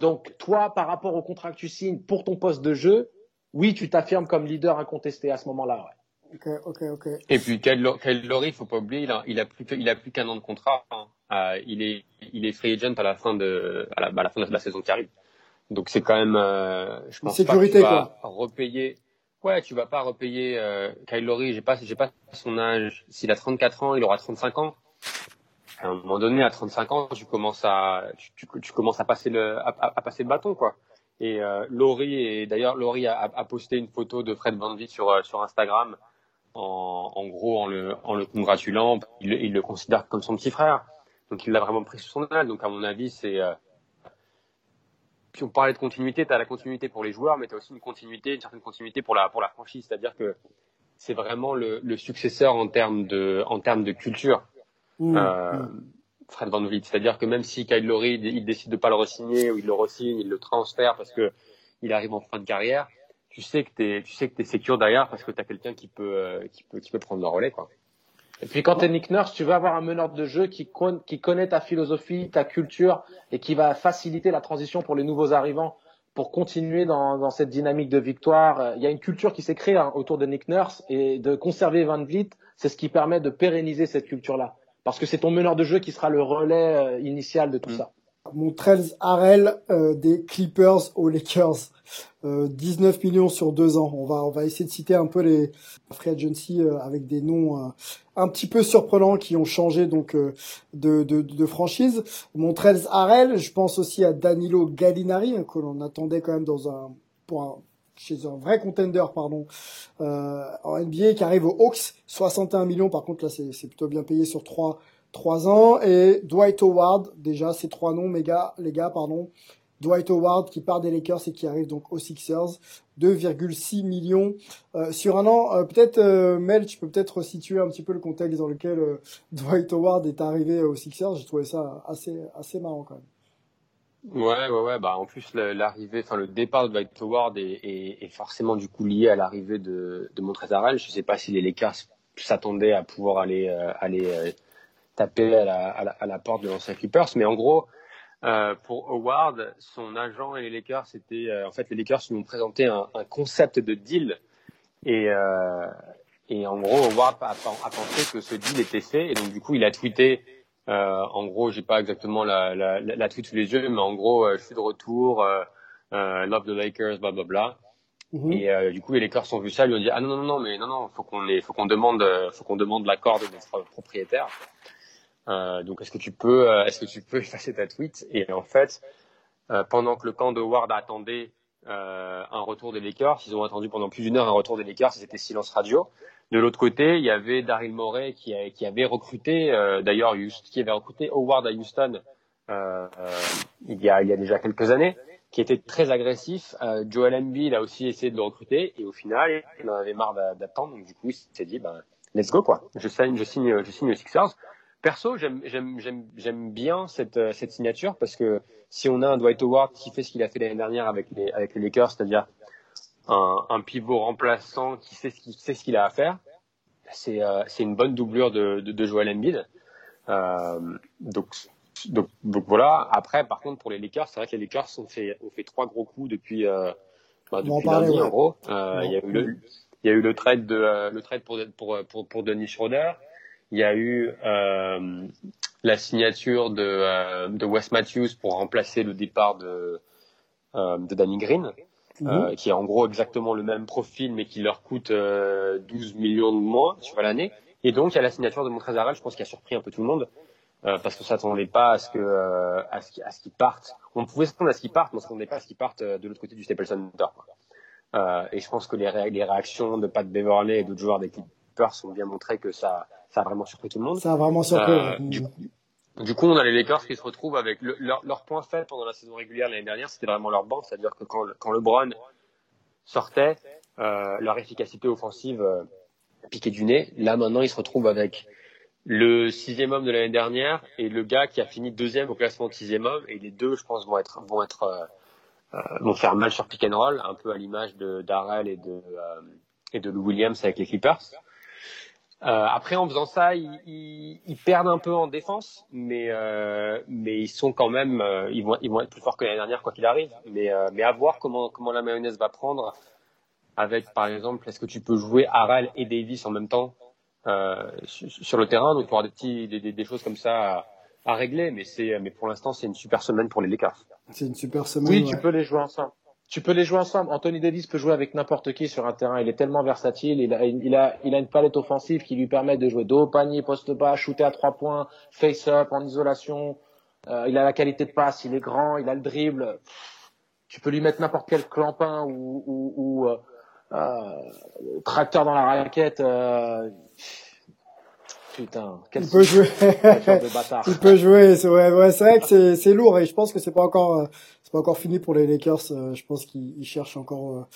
Donc toi par rapport au contrat que tu signes pour ton poste de jeu, oui tu t'affirmes comme leader incontesté à ce moment-là. Ouais. Ok, ok, ok. Et puis Kyle Lowry, faut pas oublier, il a, il a plus, il a plus qu'un an de contrat. Hein. Euh, il est, il est free agent à la fin de, à la, à la fin de la saison qui arrive. Donc c'est quand même, euh, je pense sécurité, pas que tu vas repayer. Ouais, tu vas pas repayer euh, Kyle Lowry? J'ai pas, j'ai pas son âge. S'il a 34 ans, il aura 35 ans. À un moment donné, à 35 ans, tu commences à, tu, commences à passer le, à, passer le bâton, quoi. Et euh, Laurie, et d'ailleurs Laurie a, a, posté une photo de Fred Van sur euh, sur Instagram, en, en gros en le en le congratulant. Il, le considère comme son petit frère, donc il l'a vraiment pris sous son aile. Donc à mon avis, c'est euh, puis on parlait de continuité, tu as la continuité pour les joueurs, mais tu as aussi une continuité, une certaine continuité pour la, pour la franchise. C'est-à-dire que c'est vraiment le, le, successeur en termes de, en termes de culture. Mmh, euh, mmh. Fred Van Vliet. C'est-à-dire que même si Kyle Lowry, il décide de pas le re-signer ou il le re-signe, il le transfère parce que il arrive en fin de carrière, tu sais que t'es, tu sais que t'es sécure derrière parce que tu as quelqu'un qui peut, euh, qui peut, qui peut prendre le relais, quoi. Et puis quand tu es Nick Nurse, tu veux avoir un meneur de jeu qui, qui connaît ta philosophie, ta culture et qui va faciliter la transition pour les nouveaux arrivants pour continuer dans, dans cette dynamique de victoire. Il y a une culture qui s'est créée hein, autour de Nick Nurse et de conserver Van Vliet, c'est ce qui permet de pérenniser cette culture-là. Parce que c'est ton meneur de jeu qui sera le relais euh, initial de tout mm. ça. Montrez Harrell euh, des Clippers aux Lakers. 19 euh, millions sur deux ans. On va on va essayer de citer un peu les free agency euh, avec des noms un petit peu surprenants qui ont changé donc de, de, de franchise. Montrez Harrell, je pense aussi à Danilo Gallinari hein, que l'on attendait quand même dans un pour chez un vrai contender pardon en NBA qui arrive aux Hawks 61 millions par contre là c'est plutôt bien payé sur trois 3 ans. Et Dwight Howard, déjà, ces trois noms, gars, les gars, pardon. Dwight Howard qui part des Lakers et qui arrive donc aux Sixers. 2,6 millions euh, sur un an. Euh, peut-être, euh, Mel, tu peux peut-être situer un petit peu le contexte dans lequel Dwight Howard est arrivé aux Sixers. J'ai trouvé ça assez, assez marrant quand même. Ouais, ouais, ouais. Bah, en plus, l'arrivée, enfin, le départ de Dwight Howard est, forcément du coup lié à l'arrivée de, de Montrezl Je sais pas si les Lakers s'attendaient à pouvoir aller, aller taper à la, à la porte de l'ancien Clippers. Mais en gros, euh, pour Howard, son agent et les Lakers, c'était euh, en fait les Lakers nous ont présenté un, un concept de deal. Et euh, et en gros Howard a, a, pensé que ce deal était fait. Et donc du coup il a tweeté en gros j'ai pas exactement la, la, la, tweet sous les yeux mais en gros je suis de retour love the Lakers bla bla bla. Mm-hmm. et du coup les Lakers ont vu ça ils lui ont dit ah non non non mais non non faut qu'on faut qu'on demande faut qu'on demande l'accord de notre propriétaire donc est-ce que tu peux, euh, est-ce que tu peux effacer ta tweet Et en fait, euh, pendant que le camp de Ward attendait un retour des Lakers, ils ont attendu pendant plus d'une heure un retour des Lakers. C'était silence radio. De l'autre côté, il y avait Daryl Morey qui, qui avait recruté, d'ailleurs, qui avait recruté Howard à Houston il y a, il y a déjà quelques années, qui était très agressif. Joel Embiid a aussi essayé de le recruter et au final, il en avait marre d'attendre. Donc du coup, il s'est dit, ben, let's go quoi. Je signe, je signe, je signe aux Sixers. Perso, j'aime bien cette, euh, cette signature parce que si on a un Dwight Howard qui fait ce qu'il a fait l'année dernière avec les, avec les Lakers, c'est-à-dire un, un, pivot remplaçant qui sait ce qu'il ce a à faire, c'est euh, c'est une bonne doublure de, de, de Joel Embiid. Euh, donc, donc, donc voilà. Après, par contre, pour les Lakers, c'est vrai que les Lakers ont fait, ont fait trois gros coups depuis, euh, bah, depuis lundi, en gros. Il y a eu le, Il y a eu le trade de le trade pour pour pour, pour Denis Schroeder. Il y a eu euh, la signature de euh, de Wes Matthews pour remplacer le départ de euh, de Danny Green, euh, qui est en gros exactement le même profil mais qui leur coûte euh, 12 millions de moins sur l'année. Et donc il y a la signature de Montrezl je pense, qui a surpris un peu tout le monde. Euh, parce qu'on s'attendait pas à ce que euh, à ce qu'ils à ce qu'ils partent. On pouvait s'attendre à ce qu'ils partent, mais on s'attendait pas à ce qu'ils partent euh, de l'autre côté du Staples Center. quoi. Euh, et je pense que les, ré- les réactions de Pat Beverley et d'autres joueurs des Clippers ont bien montré que ça ça a vraiment surpris tout le monde. Ça a vraiment surpris. Euh, du, du coup, on a les Lakers qui se retrouvent avec le- leur, leur point faible pendant la saison régulière l'année dernière, c'était vraiment leur banc, c'est-à-dire que quand, quand LeBron sortait, euh, leur efficacité offensive euh, piquait du nez. Là, maintenant, ils se retrouvent avec le sixième homme de l'année dernière et le gars qui a fini deuxième au classement de sixième homme. Et les deux, je pense, vont être vont être euh, vont faire mal sur pick and roll, un peu à l'image de Darrell et de euh, et de Lou Williams avec les Clippers. Euh, après, en faisant ça, ils, ils, ils perdent un peu en défense, mais euh, mais ils sont quand même, euh, ils vont ils vont être plus forts que l'année dernière quoi qu'il arrive. Mais euh, mais à voir comment comment la mayonnaise va prendre. Avec par exemple, est-ce que tu peux jouer Harrell et Davis en même temps euh, sur, sur le terrain? Donc il y aura des petits des, des, des choses comme ça à, à régler, mais c'est mais pour l'instant c'est une super semaine pour les Lakers. C'est une super semaine. Oui, ouais. tu peux les jouer ensemble. Tu peux les jouer ensemble. Anthony Davis peut jouer avec n'importe qui sur un terrain. Il est tellement versatile. Il a, il a, il a une palette offensive qui lui permet de jouer dos au panier, poste bas, shooter à trois points, face up, en isolation. Euh, il a la qualité de passe. Il est grand. Il a le dribble. Tu peux lui mettre n'importe quel clampin ou, ou, ou euh, euh, tracteur dans la raquette. Putain, quel Il peut jouer. quel de bâtard. Il peut jouer. C'est ouais, ouais, c'est vrai que c'est lourd et je pense que c'est pas encore pas encore fini pour les Lakers. Euh, Je pense qu'ils ils cherchent encore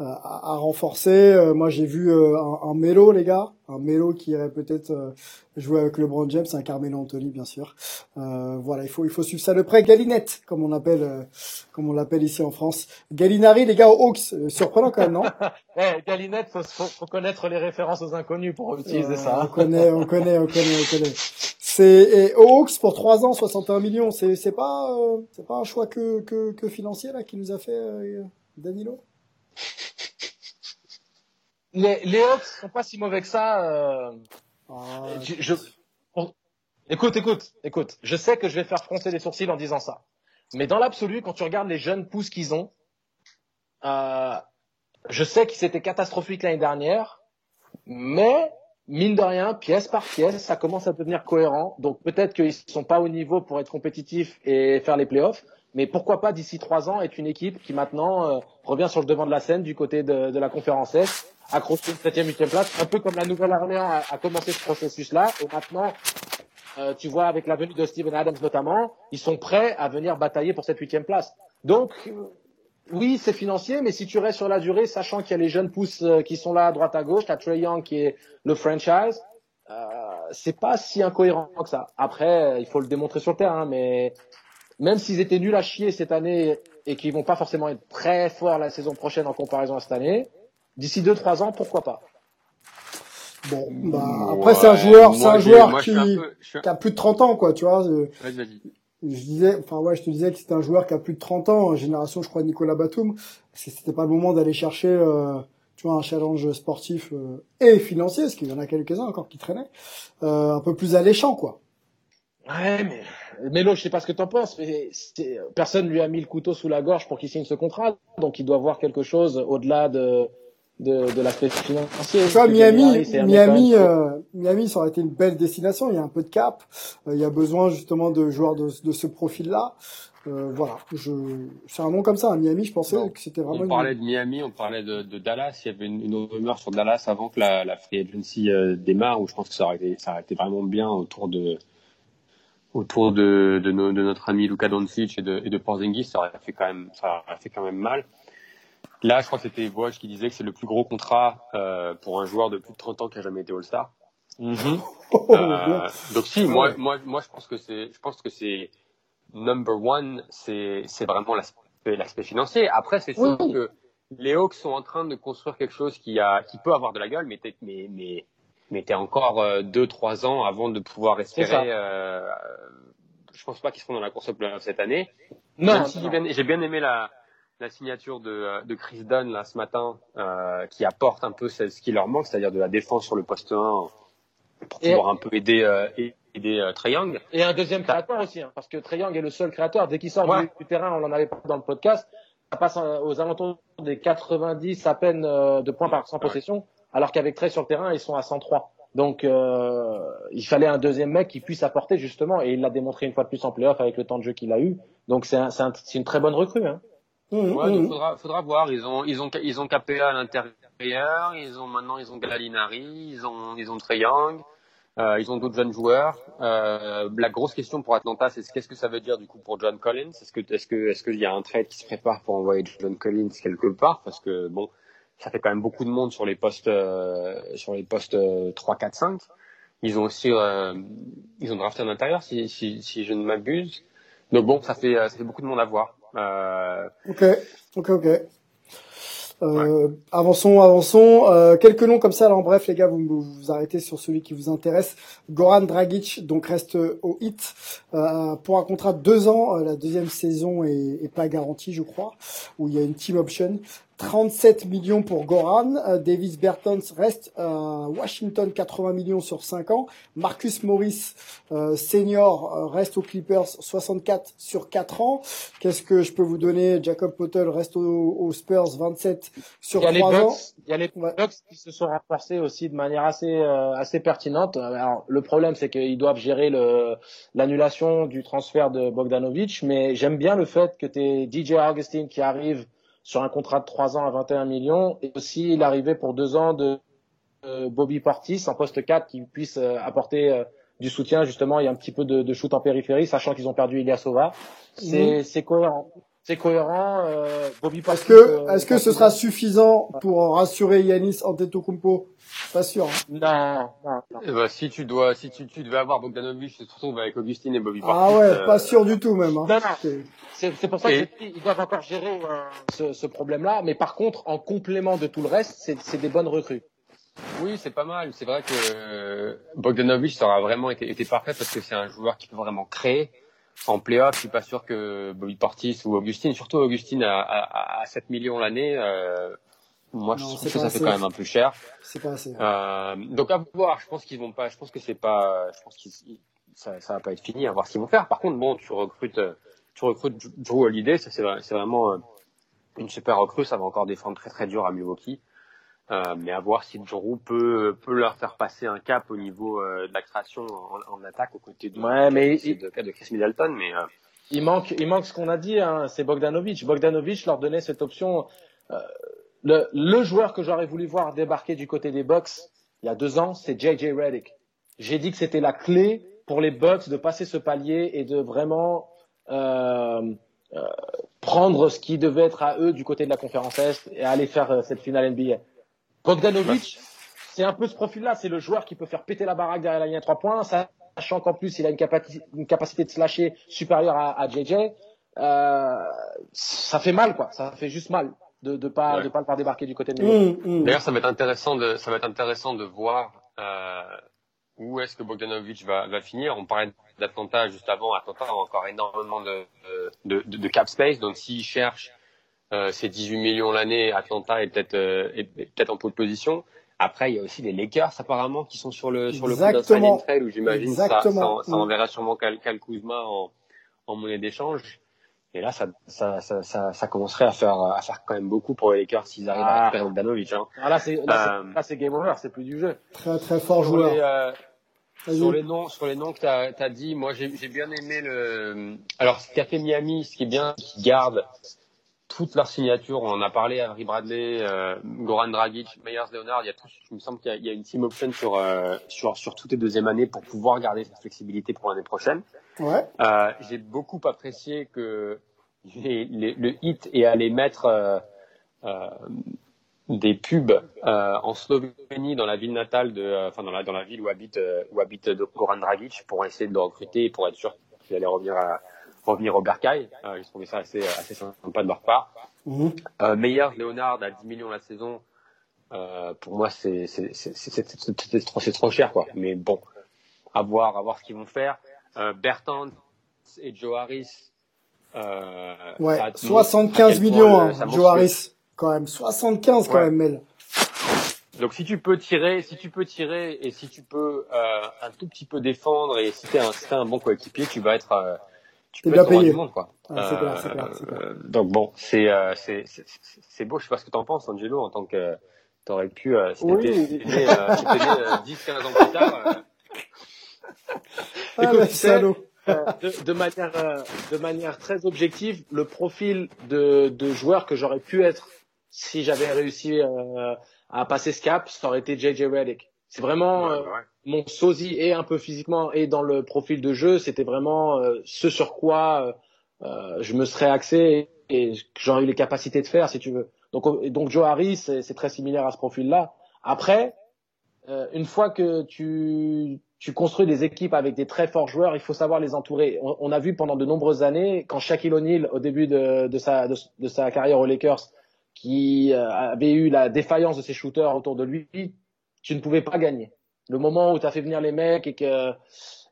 euh, à, à renforcer. Euh, Moi, j'ai vu euh, un, un Melo, les gars, un Melo qui irait peut-être euh, jouer avec LeBron James, un Carmelo Anthony, bien sûr. Euh, voilà, il faut il faut suivre ça de près. Galinette, comme on appelle euh, comme on l'appelle ici en France. Galinari, les gars, aux Hawks, Euh, surprenant quand même, non Eh, Galinette, faut, faut, faut connaître les références aux inconnus pour utiliser Euh, ça. On connaît, on connaît, on connaît, on connaît. C'est et Hawks pour 3 ans, 61 millions. C'est c'est pas euh, c'est pas un choix que que, que financier là qui nous a fait euh, Danilo? Les, les Hawks sont pas si mauvais que ça. Ah, je, Écoute, écoute, écoute. Je sais que je vais faire froncer les sourcils en disant ça. Mais dans l'absolu, quand tu regardes les jeunes pousses qu'ils ont, euh, je sais que c'était catastrophique l'année dernière, mais mine de rien, pièce par pièce, ça commence à devenir cohérent. Donc peut-être qu'ils sont pas au niveau pour être compétitifs et faire les playoffs, mais pourquoi pas d'ici trois ans être une équipe qui maintenant euh, revient sur le devant de la scène du côté de, de la conférence Est, accrocher une septième, huitième place, un peu comme la Nouvelle-Orléans a, a commencé ce processus-là, et maintenant, euh, tu vois avec la venue de Steven Adams notamment, ils sont prêts à venir batailler pour cette huitième place. Donc oui, c'est financier, mais si tu restes sur la durée, sachant qu'il y a les jeunes pousses euh, qui sont là à droite à gauche, t'as Trey Young qui est le franchise, euh, c'est pas si incohérent que ça. Après, euh, il faut le démontrer sur le terrain, mais même s'ils étaient nuls à chier cette année et qu'ils vont pas forcément être très forts la saison prochaine en comparaison à cette année, d'ici deux trois ans, pourquoi pas bon, bah après c'est un joueur, c'est un joueur moi, qui, un peu- un- qui a plus de 30 ans quoi, tu vois. Vas-y, vas-y. Je disais, enfin ouais, je te disais que c'était un joueur qui a plus de 30 ans, génération je crois Nicolas Batum, parce que c'était pas le moment d'aller chercher euh, tu vois un challenge sportif euh, et financier, parce qu'il y en a quelques-uns encore qui traînaient, euh, un peu plus alléchant quoi. Ouais, mais Mélo, je sais pas ce que t'en penses, mais c'est- personne lui a mis le couteau sous la gorge pour qu'il signe ce contrat, donc il doit voir quelque chose au-delà de de, de l'aspect financier. Tu vois, Miami, Miami, euh, Miami, ça aurait été une belle destination. Il y a un peu de cap. Euh, il y a besoin justement de joueurs de, de ce profil-là. Euh, voilà. Je, c'est un nom comme ça. à Miami, je pensais Non. que c'était vraiment. On une- parlait de Miami, on parlait de, de Dallas. Il y avait une, une rumeur sur Dallas avant que la, la free agency euh, démarre, où je pense que ça aurait été, ça aurait été vraiment bien autour de autour de, de, nos- de notre ami Luka Doncic et de, et de Porzingis. Ça aurait fait quand même, ça aurait fait quand même mal. Là, je crois que c'était Woj qui disait que c'est le plus gros contrat euh, pour un joueur de plus de 30 ans qui a jamais été All-Star. Oh, Euh, donc si, moi, moi, moi, je pense que c'est, je pense que c'est number one, c'est, c'est vraiment l'aspect, l'aspect financier. Après, c'est sûr Oui. que les Hawks sont en train de construire quelque chose qui a, qui peut avoir de la gueule, mais t'es, mais, mais, mais t'es encore euh, deux, trois ans avant de pouvoir espérer. Euh, je pense pas qu'ils seront dans la course au cette année. Non, Même si j'ai non. bien, j'ai bien aimé la, la signature de, euh, de Chris Dunn là ce matin, euh, qui apporte un peu ce, ce qui leur manque, c'est-à-dire de la défense sur le poste 1 pour Et- pouvoir un peu aider euh, aider euh, Trae Young. Et un deuxième créateur aussi, hein, parce que Trae Young est le seul créateur. Dès qu'il sort Ouais. du, du terrain, on en avait parlé dans le podcast, ça passe euh, aux alentours des 90 à peine euh, de points par 100 possession, alors qu'avec Trae sur le terrain, ils sont à 103. Donc euh, il fallait un deuxième mec qui puisse apporter justement, et il l'a démontré une fois de plus en playoff avec le temps de jeu qu'il a eu. Donc c'est un, un- une très bonne recrue. Hein. Mmh, Ouais, mmh. donc faudra, faudra voir. Ils ont, ils ont, ils ont KPA à l'intérieur. Ils ont maintenant, ils ont Gallinari. Ils ont, ils ont Trae Young. Euh, ils ont d'autres jeunes joueurs. Euh, la grosse question pour Atlanta, c'est qu'est-ce que ça veut dire du coup pour John Collins? Est-ce que, est-ce que, est-ce qu'il y a un trade qui se prépare pour envoyer John Collins quelque part? Parce que bon, ça fait quand même beaucoup de monde sur les postes, euh, sur les postes euh, 3, 4, 5. Ils ont aussi, euh, ils ont drafté un intérieur si, si, si je ne m'abuse. Donc bon, ça fait, euh, ça fait beaucoup de monde à voir. Euh, Ok, ok, ok. Euh, Avançons, avançons. Euh, quelques noms comme ça. Alors bref, les gars, vous vous, vous arrêtez sur celui qui vous intéresse. Goran Dragic, donc reste au hit euh, pour un contrat de deux ans. Euh, la deuxième saison est, est pas garantie, je crois, où il y a une team option. 37 millions pour Goran. Euh, Davis Bertans reste à Washington, 80 millions sur 5 ans. Marcus Morris, euh, senior, euh, reste aux Clippers, 64 sur 4 ans. Qu'est-ce que je peux vous donner? Jacob Potel reste aux, aux Spurs, 27 sur Il y a les 3 ans. Il y a les Ouais. Bucks qui se sont renforcés aussi de manière assez euh, assez pertinente. Alors le problème c'est qu'ils doivent gérer l'annulation du transfert de Bogdanovic, mais j'aime bien le fait que tu DJ Augustine qui arrive sur un contrat de 3 ans à 21 millions et aussi l'arrivée pour 2 ans de Bobby Portis en poste 4 qui puisse euh, apporter euh, du soutien justement et un petit peu de, de shoot en périphérie, sachant qu'ils ont perdu Ilyasova. C'est c'est cohérent. C'est cohérent. euh, Bobby. Est-ce que, euh, est-ce que ce sera suffisant pour rassurer Yanis Antetokounmpo? Pas sûr. hein. Non, non, non. Eh ben, si tu dois, si tu, tu devais avoir Bogdanovic, tu te retrouves avec Augustine et Bobby Ah Portis, ouais, euh, pas sûr du tout même. Hein. Non, non. C'est- pour ça Et- qu'ils doivent encore gérer euh, ce, ce problème-là. Mais par contre, en complément de tout le reste, c'est c'est des bonnes recrues. Oui, c'est pas mal. C'est vrai que euh, Bogdanovic ça aura vraiment été, été parfait parce que c'est un joueur qui peut vraiment créer. En playoff, je suis pas sûr que Bobby Portis ou Augustine, surtout Augustine à, à, à 7 millions l'année, euh, moi je trouve que ça fait assez. quand même un peu cher. C'est pas assez. Euh, donc à voir. Je pense qu'ils vont pas. Je pense que c'est pas. Je pense qu'ils ça, ça va pas être fini. À voir ce qu'ils vont faire. Par contre, bon, tu recrutes, tu recrutes Drew Holiday. Ça c'est c'est vraiment euh, une super recrue. Ça va encore défendre très très dur à Milwaukee. Euh, mais à voir si Drew peut peut leur faire passer un cap au niveau euh, de la création en, en attaque aux côtés de, Ouais, mais de, il- de, de Chris Middleton. Mais euh, Il manque, il manque ce qu'on a dit. Hein, c'est Bogdanovic. Bogdanovic leur donnait cette option. euh, le, le joueur que j'aurais voulu voir débarquer du côté des Bucks il y a deux ans, c'est JJ Redick. J'ai dit que c'était la clé pour les Bucks de passer ce palier et de vraiment euh, prendre ce qui devait être à eux du côté de la conférence Est et aller faire cette finale NBA. Bogdanovic, c'est un peu ce profil-là. C'est le joueur qui peut faire péter la baraque derrière la ligne à trois points, sachant qu'en plus il a une, capacité, une capacité de slasher supérieure à, à JJ. Euh, ça fait mal, quoi. Ça fait juste mal de de pas Ouais. de pas le faire débarquer du côté de Milwaukee. Hum, hum. D'ailleurs, ça va être intéressant de, ça va être intéressant de voir euh, où est-ce que Bogdanovic va, va finir. On parlait d'Atlanta juste avant. Atlanta a encore énormément de, de, de, de cap space. Donc, s'il cherche euh, ces 18 millions l'année, Atlanta est peut-être euh, peut-être en pole position. Après, il y a aussi les Lakers apparemment qui sont sur le sur le coup d'un Exactement. trade où j'imagine ça, ça, Exactement. ça enverra sûrement Cal, Cal Kuzma en, en monnaie d'échange. Et là, ça, ça, ça, ça, ça commencerait à faire, à faire quand même beaucoup pour les Lakers s'ils arrivent à Ah. récupérer Bogdanovic. Hein. Ah, là, c'est là, c'est- Euh, c'est game over, c'est plus du jeu. Très très fort Sur joueur. les, euh, sur les noms, sur les noms que t'as as dit, moi j'ai j'ai bien aimé le. Alors ce qu'a fait Miami, ce qui est bien, c'est qu'ils gardent toutes leurs signatures. On en a parlé à Harry Bradley, euh, Goran Dragic, Meyers Leonard. Il y a tous. Il me semble qu'il y, a- il y a une team option sur euh, sur sur toutes les deuxième années pour pouvoir garder cette flexibilité pour l'année prochaine. Ouais. Euh, j'ai beaucoup apprécié que les- les- le hit est allé mettre euh, euh, des pubs euh, en Slovénie dans la ville natale de, enfin dans la dans la ville où habite où habite Goran Dragic pour essayer de le recruter et pour être sûr qu'il allait revenir à revenir au Bercail. Euh, j'ai trouvé ça assez assez sympa de leur part. Mhm. Euh, Leonard à 10 millions la saison. Euh, pour moi, c'est trop, trop cher, quoi. Mais bon, à voir, à voir ce qu'ils vont faire. Euh, Bertrand et Joe Harris, Euh, Ouais, ça te montre 75 à quel point millions, le- hein, Joe Harris. Quand même, 75 quand Ouais. même, Mel. Donc si tu peux tirer, si tu peux tirer et si tu peux euh, un tout petit peu défendre et si t'es un, si t'es un bon coéquipier, tu vas être, euh, tu peux bien payé. du monde quoi. Ouais, c'est clair, clair, euh, donc bon, c'est euh, c'est c'est beau. Je sais pas ce que t'en penses, Angelo, en tant que t'aurais pu, euh, si Oui. t'étais euh, né, euh, 10, 15 ans plus tard. euh, Ah, Écoute, tu sais, salaud. euh, de, de manière euh, de manière très objective, le profil de, de joueur que j'aurais pu être si j'avais réussi euh, à passer ce cap, ça aurait été JJ Redick. C'est vraiment euh, ouais, ouais. mon sosie et un peu physiquement et dans le profil de jeu, c'était vraiment euh, ce sur quoi euh, je me serais axé et, que j'aurais eu les capacités de faire, si tu veux. Donc, donc Joe Harris, c'est très similaire à ce profil-là. Après, euh, une fois que tu, tu construis des équipes avec des très forts joueurs, il faut savoir les entourer. On, on a vu pendant de nombreuses années, quand Shaquille O'Neal, au début de, de, sa, de, de sa carrière aux Lakers, qui avait eu la défaillance de ses shooters autour de lui, tu ne pouvais pas gagner. Le moment où tu as fait venir les mecs et que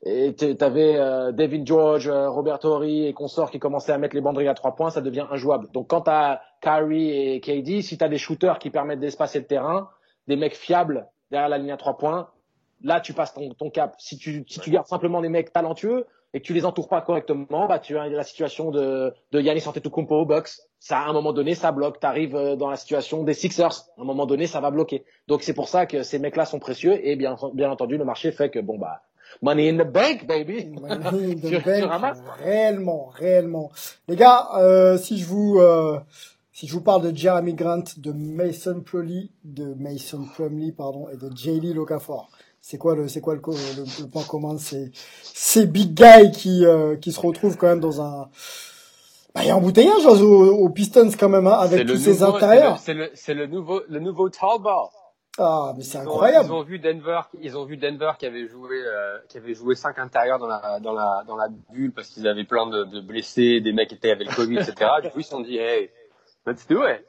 et tu avais euh, David George, euh, Roberto Horry et consorts qui commençaient à mettre les banderilles à trois points, ça devient injouable. Donc quand tu as Kyrie et KD, si tu as des shooters qui permettent d'espacer le terrain, des mecs fiables derrière la ligne à trois points, là tu passes ton, ton cap. Si tu, si tu gardes simplement des mecs talentueux et que tu les entoures pas correctement, bah tu as la situation de, de Giannis Antetokounmpo au box. Ça, à un moment donné, ça bloque. Tu arrives dans la situation des Sixers. À un moment donné, ça va bloquer. Donc c'est pour ça que ces mecs-là sont précieux et bien, bien entendu, le marché fait que bon bah money in the bank, baby. Money in the Tu- tu bank, ramasses réellement, réellement. Les gars, euh, si je vous euh, si je vous parle de Jeremy Grant, de Mason Plumlee, de Mason Plumlee pardon, et de Jaylee Locafor, c'est quoi le c'est quoi le, le, le point commun? De ces big guys qui euh, qui se retrouvent quand même dans un bah, il y a un embouteillage aux, aux Pistons quand même hein, avec C'est tous ces intérieurs. C'est le, c'est le, c'est le nouveau, le nouveau tall ball. Ah mais c'est ont- incroyable. Ils ont vu Denver, ils ont vu Denver qui avait joué, euh, qui avait joué cinq intérieurs dans la, dans la, dans la bulle parce qu'ils avaient plein de, de blessés, des mecs qui étaient avec le Covid, etc. du coup, ils se sont dit, hey, let's do it.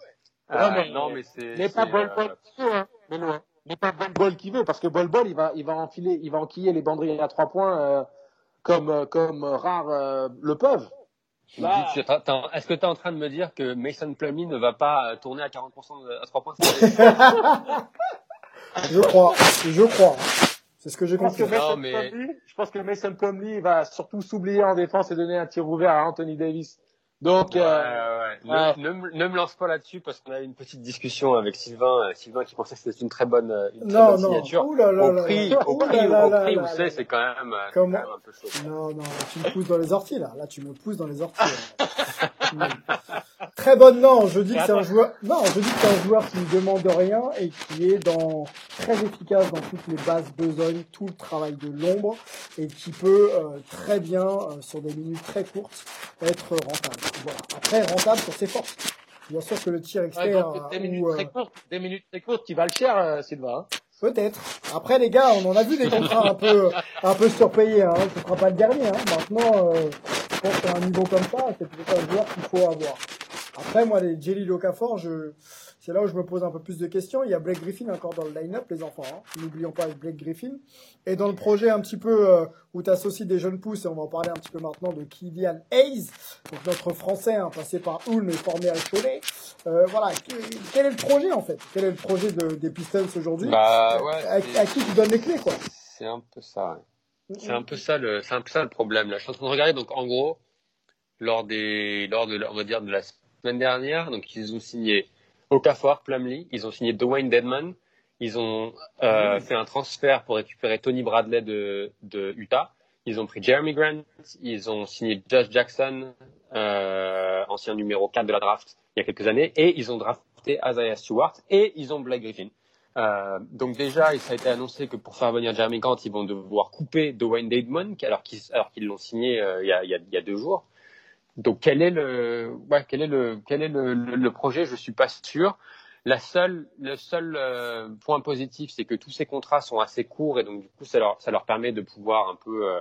Euh, mais- non, mais c'est, Mais pas c'est, Bol euh, veut, hein. Mais non, hein. Mais pas Bol Bol qui veut, parce que Bol Bol, il va, il va enfiler, il va enquiller les banderilles à trois points, euh, comme, euh, comme euh, rares euh, le peuvent. est-ce que tu es en train de me dire que Mason Plumlee ne va pas tourner à 40% de- à 3 points? Je crois, je crois. C'est ce que j'ai Je pense que compris. Non, Mason mais- Plumlee, je pense que Mason Plumlee va surtout s'oublier en défense et donner un tir ouvert à Anthony Davis. Donc, Ouais, euh, ouais. Ne, ouais. ne me- ne me lance pas là-dessus parce qu'on a eu une petite discussion avec Sylvain, euh, Sylvain qui pensait que c'était une très bonne, euh, une très Non, bonne non. signature. Ouh là là au prix, là. au prix, là au prix là où c'est, c'est quand même, euh, Comment- quand même un peu chaud. Non, non, tu me pousses dans les orties là. Là, tu me pousses dans les orties. Très bonne. Non, je dis que c'est un joueur. Non, je dis que c'est un joueur qui ne demande rien et qui est dans très efficace dans toutes les bases besognes, tout le travail de l'ombre et qui peut euh, très bien euh, sur des minutes très courtes être rentable. Voilà. Après, rentable sur ses forces. Bien sûr que le tir ouais, extérieur donc, des ou, minutes euh, très courtes, des minutes très courtes qui valent cher, euh, Sylvain. hein. Peut-être. Après, les gars, on en a vu des contrats un peu, un peu surpayés. Hein. Ce sera pas le dernier. Hein. Maintenant, euh, je pense qu'à un niveau comme ça, c'est peut-être un joueur qu'il faut avoir. Après, moi, les Jelly Locafor, je... c'est là où je me pose un peu plus de questions. Il y a Blake Griffin encore dans le line-up, les enfants. Hein. N'oublions pas Blake Griffin. Et dans le projet un petit peu euh, où tu associes des jeunes pousses, et on va en parler un petit peu maintenant de Kylian Hayes, donc notre Français, hein, passé par Ulm et formé à Cholet. Euh, voilà, que- quel est le projet en fait? Quel est le projet de, des Pistons aujourd'hui? Bah, ouais, à, qui tu donnes les clés quoi? C'est un peu ça. ouais. C'est un peu ça le, c'est un peu ça le problème. Là, je suis en train de regarder. Donc, en gros, lors des, lors de, la- on va dire de la semaine dernière, donc ils ont signé Okafor, Plumlee, ils ont signé Dwayne Dedman, ils ont euh, fait un transfert pour récupérer Tony Bradley de, de Utah. Ils ont pris Jeremy Grant, ils ont signé Josh Jackson, euh, ancien numéro 4 de la draft il y a quelques années, et ils ont drafté Isaiah Stewart, et ils ont Blake Griffin. Euh, donc déjà, il ça a été annoncé que pour faire venir Jeremy Grant, ils vont devoir couper Dwayne Dedman, qui- alors qu'ils qu'ils l'ont signé euh, il, y a, il y a deux jours. Donc quel est le, ouais, quel est le, quel est le, le, projet? Je suis pas sûr. La seule, le seul euh, point positif, c'est que tous ces contrats sont assez courts et donc du coup, ça leur, ça leur permet de pouvoir un peu euh,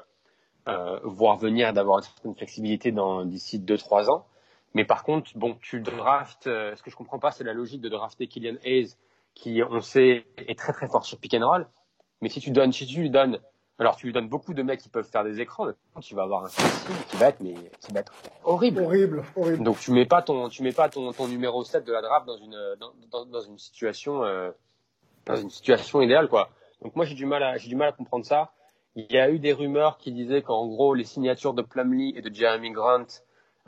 euh, voir venir, d'avoir une certaine flexibilité dans d'ici deux trois ans. Mais par contre, bon, tu draftes. euh, ce que je comprends pas, c'est la logique de drafter Kylian Hayes, qui on sait est très très fort sur pick and roll. Mais si tu donnes, si tu lui donnes Alors tu lui donnes beaucoup de mecs qui peuvent faire des écrans, tu vas avoir un système qui va être mais qui va être horrible. Horrible, horrible. Donc tu mets pas ton tu mets pas ton, ton numéro 7 de la draft dans une dans, dans, dans une situation euh, dans une situation idéale quoi. Donc moi j'ai du mal à j'ai du mal à comprendre ça. Il y a eu des rumeurs qui disaient qu'en gros les signatures de Plumlee et de Jeremy Grant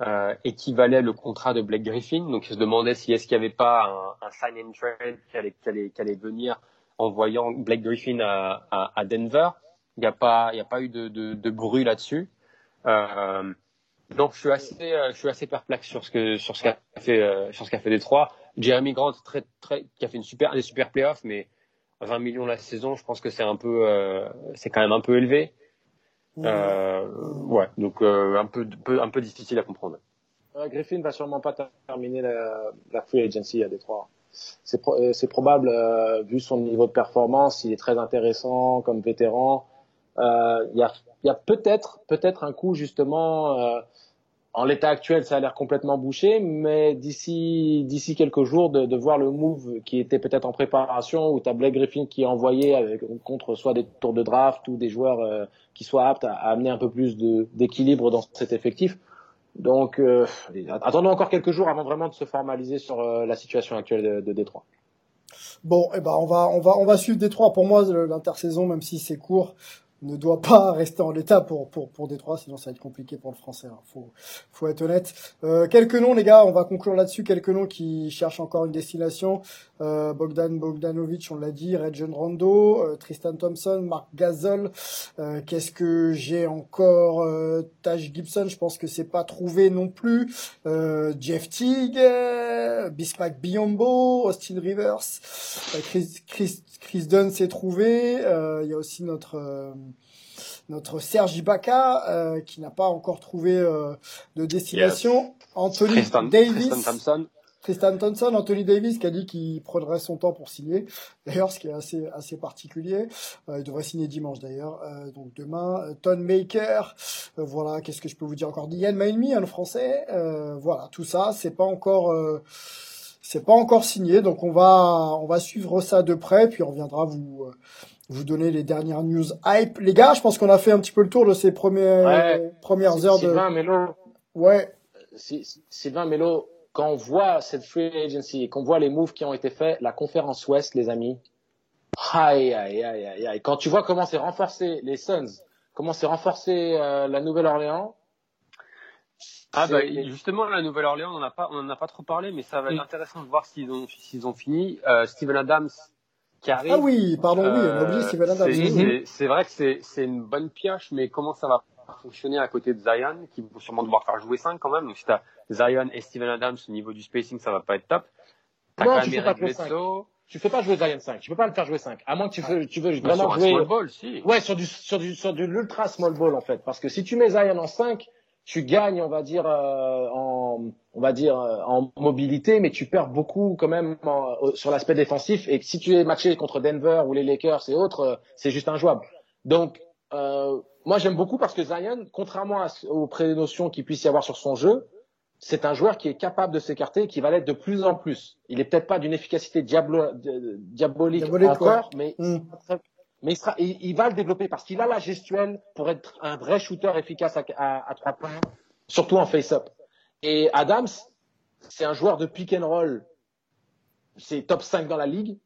euh, équivalaient le contrat de Blake Griffin. Donc je se demandais si est-ce qu'il n'y avait pas un, un sign and trade qui allait, qui allait, qui allait venir en voyant Blake Griffin à, à, à Denver. Il n'y a pas, il y a pas eu de, de, de bruit là-dessus. Euh, donc je suis assez, euh, je suis assez perplexe sur ce que, sur ce qu'a fait, euh, sur ce qu'a fait Détroit. Jeremy Grant, très, très, qui a fait une super, des super playoffs, mais 20 millions la saison, je pense que c'est un peu, euh, c'est quand même un peu élevé. Euh, ouais, donc euh, un peu, peu, un peu difficile à comprendre. Euh, Griffin va sûrement pas terminer la, la free agency à Détroit. C'est pro c'est probable, euh, vu son niveau de performance, il est très intéressant comme vétéran. Euh, Il y a, il y a peut-être un coup justement. Euh, en l'état actuel, ça a l'air complètement bouché, mais d'ici quelques jours, de, voir le move qui était peut-être en préparation, où tu as Blake Griffin qui est envoyé contre soit des tours de draft ou des joueurs euh, qui soient aptes à, amener un peu plus d'équilibre dans cet effectif. Donc, euh, attendons encore quelques jours avant vraiment de se formaliser sur euh, la situation actuelle de, de Détroit. Bon, eh ben on va on va on va suivre Détroit. Pour moi, l'intersaison, même si c'est court, ne doit pas rester en l'état pour pour pour Détroit, sinon ça va être compliqué pour le français. Hein. Faut faut être honnête. Euh, quelques noms, les gars, on va conclure là-dessus. Quelques noms qui cherchent encore une destination. Euh, Bogdan Bogdanovic, on l'a dit, Regin Rondo, euh, Tristan Thompson, Mark Gasol. Euh, qu'est-ce que j'ai encore euh, Taj Gibson, je pense que c'est pas trouvé non plus. Jeff Teague, Bismack Biombo, Austin Rivers, Chris Chris Chris Dunn s'est trouvé. Il y a aussi notre notre Serge Ibaka euh, qui n'a pas encore trouvé euh, de destination. Yes. Anthony Tristan, Davis. Tristan Thompson. Tristan Thompson, Anthony Davis qui a dit qu'il prendrait son temps pour signer. D'ailleurs, ce qui est assez assez particulier. Euh, il devrait signer dimanche d'ailleurs. Euh, donc demain, euh, Ton Maker. Voilà, qu'est-ce que je peux vous dire encore Yann Mailmi, hein, le français. voilà, tout ça, c'est pas encore c'est pas encore signé. Donc on va on va suivre ça de près, puis on reviendra vous vous donner les dernières news hype. Les gars, je pense qu'on a fait un petit peu le tour de ces premières, ouais, premières heures de. Sylvain Melo. Ouais. Sylvain Melo, quand on voit cette free agency et qu'on voit les moves qui ont été faits, la conférence Ouest, les amis. Aïe, aïe, aïe, aïe, aïe. Quand tu vois comment c'est renforcé les Suns, comment c'est renforcé euh, la Nouvelle-Orléans. Ah bah justement la Nouvelle-Orléans on en a pas on en a pas trop parlé mais ça va être oui. intéressant de voir s'ils ont s'ils ont fini euh, Steven Adams qui arrive. Ah oui, pardon, oui, on a oublié Steven Adams. C'est vrai que c'est une bonne pioche, mais comment ça va fonctionner à côté de Zion, qui vont sûrement devoir faire jouer 5 quand même. Donc si t'as Zion et Steven Adams au niveau du spacing, ça va pas être top. As non, tu fais pas jouer 5. Tu fais pas jouer Zion 5. Tu peux pas le faire jouer 5. À moins que tu veux, tu veux vraiment sur jouer. small ball, si. Ouais, sur du, sur du, sur de l'ultra small ball, en fait. Parce que si tu mets Zion en 5, tu gagnes, on va dire, euh, en, on va dire, euh, en mobilité, mais tu perds beaucoup quand même en, sur l'aspect défensif. Et si tu es matché contre Denver ou les Lakers et autres, euh, c'est juste injouable. Donc, euh, moi j'aime beaucoup parce que Zion, contrairement à, aux prénotions qu'il puisse y avoir sur son jeu, c'est un joueur qui est capable de s'écarter et qui va l'être de plus en plus. Il est peut-être pas d'une efficacité diablo, diabolique, diabolique, encore, ouais. mais mm. Mais il, va le développer parce qu'il a la gestuelle pour être un vrai shooter efficace à, trois points, surtout en face-up. Et Adams, c'est un joueur de pick and roll, c'est top 5 dans la ligue,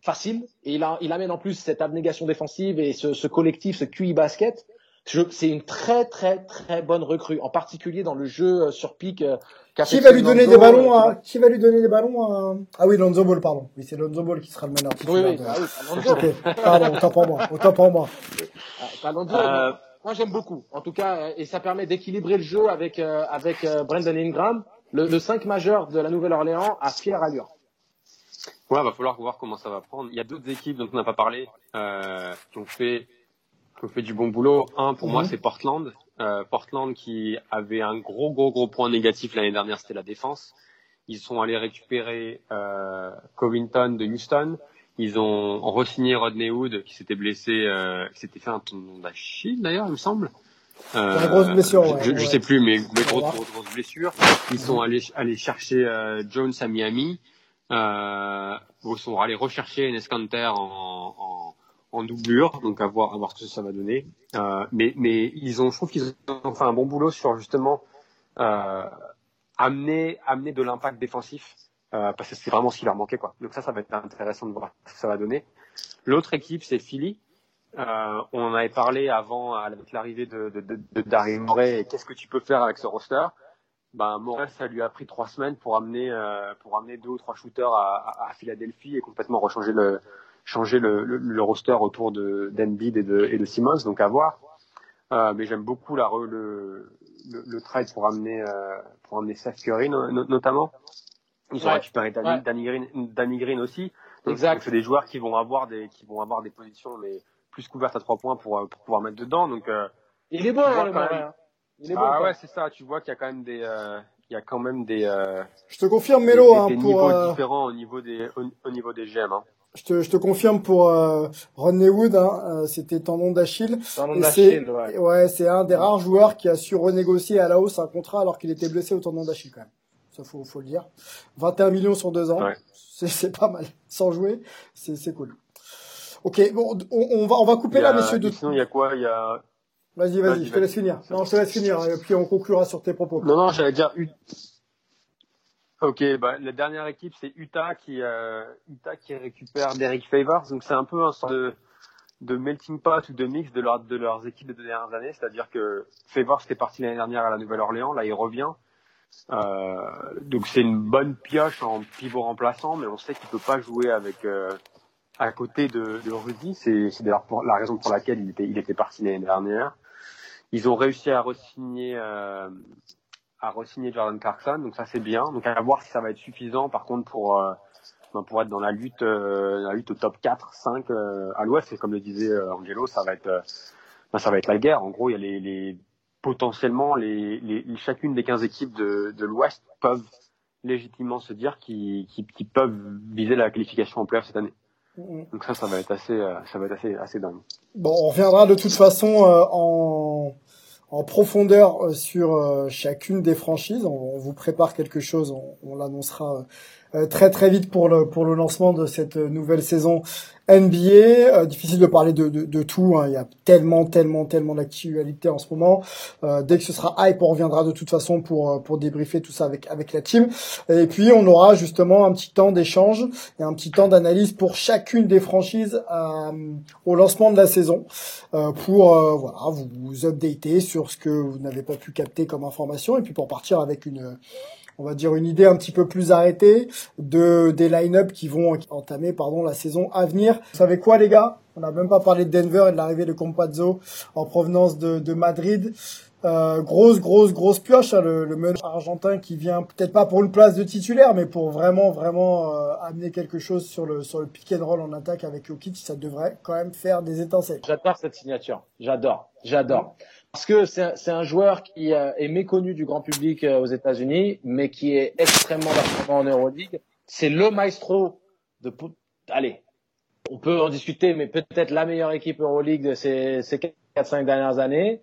facile, et il, amène en plus cette abnégation défensive et ce collectif, ce QI basket. C'est une très très très bonne recrue, en particulier dans le jeu sur pick. Euh, qui va lui donner des ballons à, qui va lui donner des ballons à, ah oui, Lonzo Ball, pardon. Oui, c'est Lonzo Ball qui sera le meneur titulaire. Oui, oui, de... ah oui, Lonzo. okay. Pardon, autant pour moi, autant pour moi. Ah, Lonzo, euh... moi j'aime beaucoup. En tout cas, et ça permet d'équilibrer le jeu avec, euh, avec euh, Brandon Ingram, le, le 5 majeur de la Nouvelle-Orléans à fière allure. Ouais, va falloir voir comment ça va prendre. Il y a d'autres équipes dont on n'a pas parlé, euh, qui ont fait ont fait du bon boulot. Un, pour mmh. moi, c'est Portland. Euh, Portland qui avait un gros, gros, gros point négatif l'année dernière, c'était la défense. Ils sont allés récupérer euh, Covington de Houston. Ils ont re-signé Rodney Hood qui s'était blessé, euh, qui s'était fait un tendon d'Achille d'ailleurs, il me semble. Euh, une grosse blessure. Ouais, je, ouais. je sais plus, mais, mais grosse, grosse, grosse blessure. Ils sont allés, allés chercher euh, Jones à Miami. Euh, ils sont allés rechercher Nescanter en, en en doublure, donc à voir, à ce que ça va donner. Euh, mais, mais ils ont, je trouve qu'ils ont fait un bon boulot sur justement euh, amener, amener de l'impact défensif, euh, parce que c'est vraiment ce qui leur manquait, quoi. Donc ça, ça va être intéressant de voir ce que ça va donner. L'autre équipe, c'est Philly. On en avait parlé avant avec l'arrivée de, de, de, de Daryl Morey. Qu'est-ce que tu peux faire avec ce roster? Ben, Morey, ça lui a pris trois semaines pour amener, pour amener deux ou trois shooters à, à, à Philadelphie et complètement rechanger le, changer le, le, le roster autour de d'Embiid et de, et de Simmons, donc à voir. Euh, mais j'aime beaucoup la, le, le, le trade pour amener euh, pour amener Seth Curry no, notamment. Ils ont Ouais. récupéré Danny, Ouais. Danny Green, Danny Green aussi. Donc, Exact. donc c'est des joueurs qui vont avoir des qui vont avoir des positions mais plus couvertes à trois points pour, euh, pour pouvoir mettre dedans. Donc euh, Il est bon, hein, le même. hein. Il est bon. ah quoi. ouais c'est ça. Tu vois qu'il y a quand même des euh, il y a quand même des, euh, Je te confirme, des, Mélo, des- hein, des pour, niveaux euh, différents au niveau des au, au niveau des GM. Hein. Je te, je te confirme pour euh, Rodney Wood, hein, euh, c'était tendon d'Achille. Dans le Et Nashville, c'est ouais. ouais, c'est un des rares joueurs qui a su renégocier à la hausse un contrat alors qu'il était blessé au tendon d'Achille quand même. Ça faut, faut le dire. 21 millions sur deux ans, Ouais. c'est, pas mal. Sans jouer, c'est, cool. Ok, bon, on, on va on va couper là, a- messieurs. De... Sinon il y a quoi? Il y a Vas-y, vas-y, je te laisse finir. Non, je te laisse finir, et puis on conclura sur tes propos. Non, non, j'allais dire. U- Ok, bah, la dernière équipe, c'est Utah qui, euh, Utah qui récupère Derek Favors. Donc, c'est un peu un sort de, de melting pot ou de mix de, leur, de leurs équipes des dernières années. C'est-à-dire que Favors était parti l'année dernière à la Nouvelle-Orléans. Là, il revient. Euh, donc, c'est une bonne pioche en pivot remplaçant, mais on sait qu'il peut pas jouer avec, euh, à côté de, Rudy. C'est, d'ailleurs la raison pour laquelle il était, il était parti l'année dernière. Ils ont réussi à re-signer, à re-signer Jordan Clarkson, donc ça c'est bien. Donc à voir si ça va être suffisant par contre pour euh, ben, pour être dans la lutte euh, la lutte au top 4, 5 euh, à l'ouest, et comme le disait euh, Angelo, ça va être euh, ben, ça va être la guerre. En gros, il y a les, les potentiellement les, les, chacune des 15 équipes de, de l'ouest peuvent légitimement se dire qu'ils qu'ils- qu'ils peuvent viser la qualification en playoff cette année. Mhm. Donc ça ça va être assez euh, ça va être assez assez dingue. Bon, on reviendra de toute façon euh, en, en profondeur euh, sur euh, chacune des franchises. On, vous prépare quelque chose, on, on l'annoncera euh, très très vite pour le pour le lancement de cette euh, nouvelle saison NBA. Euh, difficile de parler de, de, de tout, hein. il y a tellement tellement tellement d'actualité en ce moment. Euh, dès que ce sera hype, on reviendra de toute façon pour euh, pour débriefer tout ça avec avec la team. Et puis on aura justement un petit temps d'échange et un petit temps d'analyse pour chacune des franchises euh, au lancement de la saison euh, pour euh, voilà vous, vous updater sur ce que vous n'avez pas pu capter comme information et puis pour partir avec une on va dire une idée un petit peu plus arrêtée de des line-up qui vont entamer pardon la saison à venir. Vous savez quoi les gars? On n'a même pas parlé de Denver et de l'arrivée de Compazzo en provenance de, de Madrid. Euh, grosse, grosse, grosse pioche, hein, le, le meneur argentin qui vient peut-être pas pour une place de titulaire, mais pour vraiment, vraiment euh, amener quelque chose sur le sur le pick and roll en attaque avec Jokic, ça devrait quand même faire des étincelles. J'adore cette signature. J'adore. J'adore. Parce que c'est un- joueur qui euh, est méconnu du grand public euh, aux États-Unis, mais qui est extrêmement performant en Euroleague. C'est le maestro de. Allez, on peut en discuter, mais peut-être la meilleure équipe Euroleague de ces, ces 4-5 dernières années.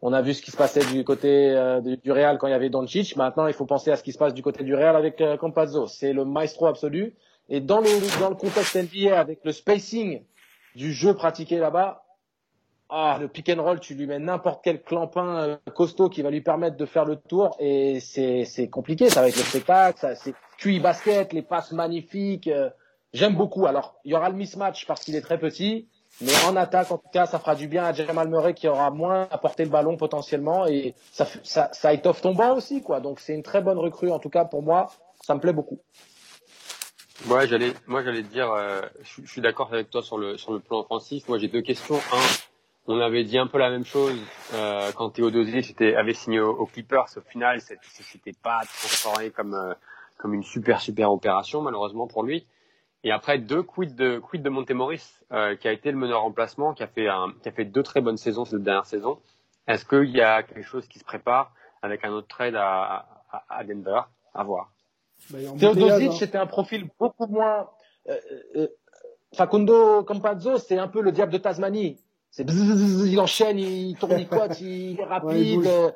On a vu ce qui se passait du côté euh, du Real quand il y avait Doncic. Maintenant, il faut penser à ce qui se passe du côté du Real avec euh, Campazzo. C'est le maestro absolu. Et dans le, dans le contexte NBA, avec le spacing du jeu pratiqué là-bas, ah, le pick and roll, tu lui mets n'importe quel clampin euh, costaud qui va lui permettre de faire le tour et c'est compliqué. Ça va être le spectacle, ça c'est QI basket, les passes magnifiques. euh, J'aime beaucoup. Alors, il y aura le mismatch parce qu'il est très petit, mais en attaque, en tout cas, ça fera du bien à Jamal Murray qui aura moins à porter le ballon potentiellement et ça, ça, étoffe ton banc aussi, quoi. Donc, c'est une très bonne recrue, en tout cas, pour moi, ça me plaît beaucoup. Ouais, j'allais, moi j'allais dire, euh, je, suis- je suis d'accord avec toi sur le sur le plan offensif. Moi j'ai deux questions. Un, on avait dit un peu la même chose euh, quand Théodosic était avait signé au, au Clippers. Au final, c'était pas transformé comme euh, comme une super super opération malheureusement pour lui. Et après deux quid de quid de Montemoris euh, qui a été le meneur remplacement, qui a fait un qui a fait deux très bonnes saisons cette dernière saison. Est-ce qu'il y a quelque chose qui se prépare avec un autre trade à, à, à Denver? À voir. Bah, embouteillage, Teodosic, hein. c'était un profil beaucoup moins. Euh, euh, Facundo Campazzo, c'est un peu le diable de Tasmanie. C'est bzzz, il enchaîne, il tourne, il cote, il est Ouais, il rapide. euh,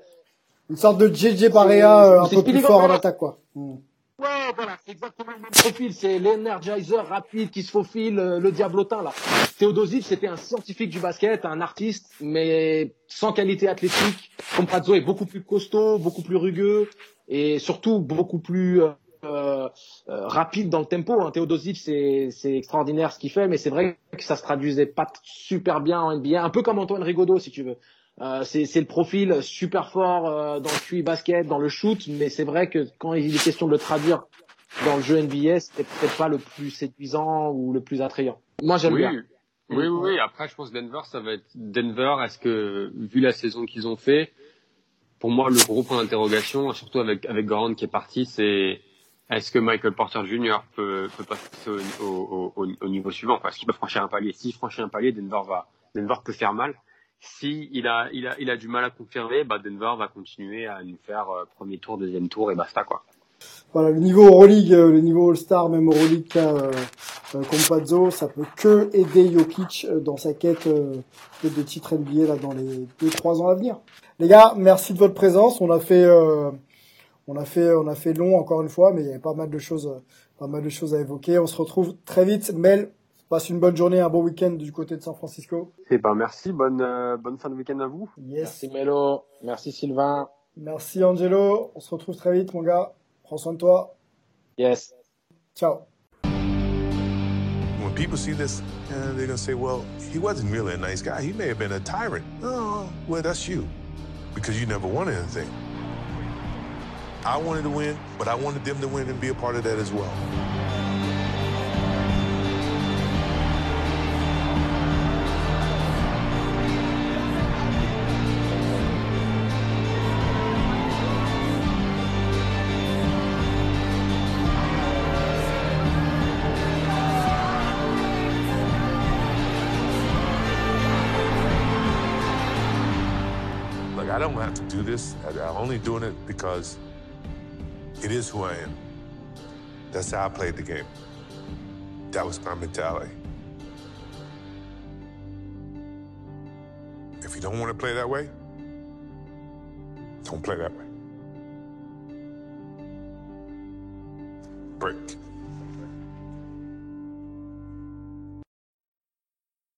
Une sorte de JJ Barea euh, un peu plus fort en attaque quoi. Mm. ouais, voilà, c'est exactement le même profil. C'est l'energizer rapide qui se faufile, euh, le diablotin là. Teodosic, c'était un scientifique du basket, un artiste, mais sans qualité athlétique. Compazzo est beaucoup plus costaud, beaucoup plus rugueux et surtout beaucoup plus euh, euh, rapide dans le tempo. Hein. C'est c'est extraordinaire ce qu'il fait, mais c'est vrai que ça se traduisait pas super bien en NBA, un peu comme Antoine Rigaudot si tu veux. Euh, c'est le profil super fort dans le QI basket, dans le shoot, mais c'est vrai que quand il est question de le traduire dans le jeu NBA, c'était peut-être pas le plus séduisant ou le plus attrayant. Moi, j'aime oui. bien. Oui, oui, oui. Après, je pense Denver, ça va être Denver. Est-ce que, vu la saison qu'ils ont fait, pour moi, le gros point d'interrogation, surtout avec avec Grant qui est parti, c'est est-ce que Michael Porter Jr. peut, peut passer au, au, au, au niveau suivant? Est-ce qu'il peut franchir un palier? Si franchit un palier, Denver va Denver peut faire mal. Si il a, il a, il a du mal à confirmer, bah Denver va continuer à nous faire euh, premier tour, deuxième tour et basta quoi. Voilà, le niveau Euroleague, euh, le niveau All-Star, même Euroleague qu'a euh, Compazzo, ça peut que aider Jokic euh, dans sa quête euh, de titre NBA là dans les deux trois ans à venir. Les gars, merci de votre présence. On a fait, euh, on a fait, on a fait long encore une fois, mais il y avait pas mal de choses, pas mal de choses à évoquer. On se retrouve très vite. Mel, passe une bonne journée, un bon week-end du côté de San Francisco. Et ben merci, bonne euh, bonne fin de week-end à vous. Yes. Merci Melo, merci Sylvain. Merci Angelo. On se retrouve très vite, mon gars. Prends soin de toi. Yes. Ciao. When people see this, uh, they're gonna say, "Well, he wasn't really a nice guy. He may have been a tyrant." Oh, well, that's you, because you never won anything. I wanted to win, but I wanted them to win and be a part of that as well. I don't have to do this. I'm only doing it because it is who I am. That's how I played the game. That was my mentality. If you don't want to play that way, don't play that way. Break.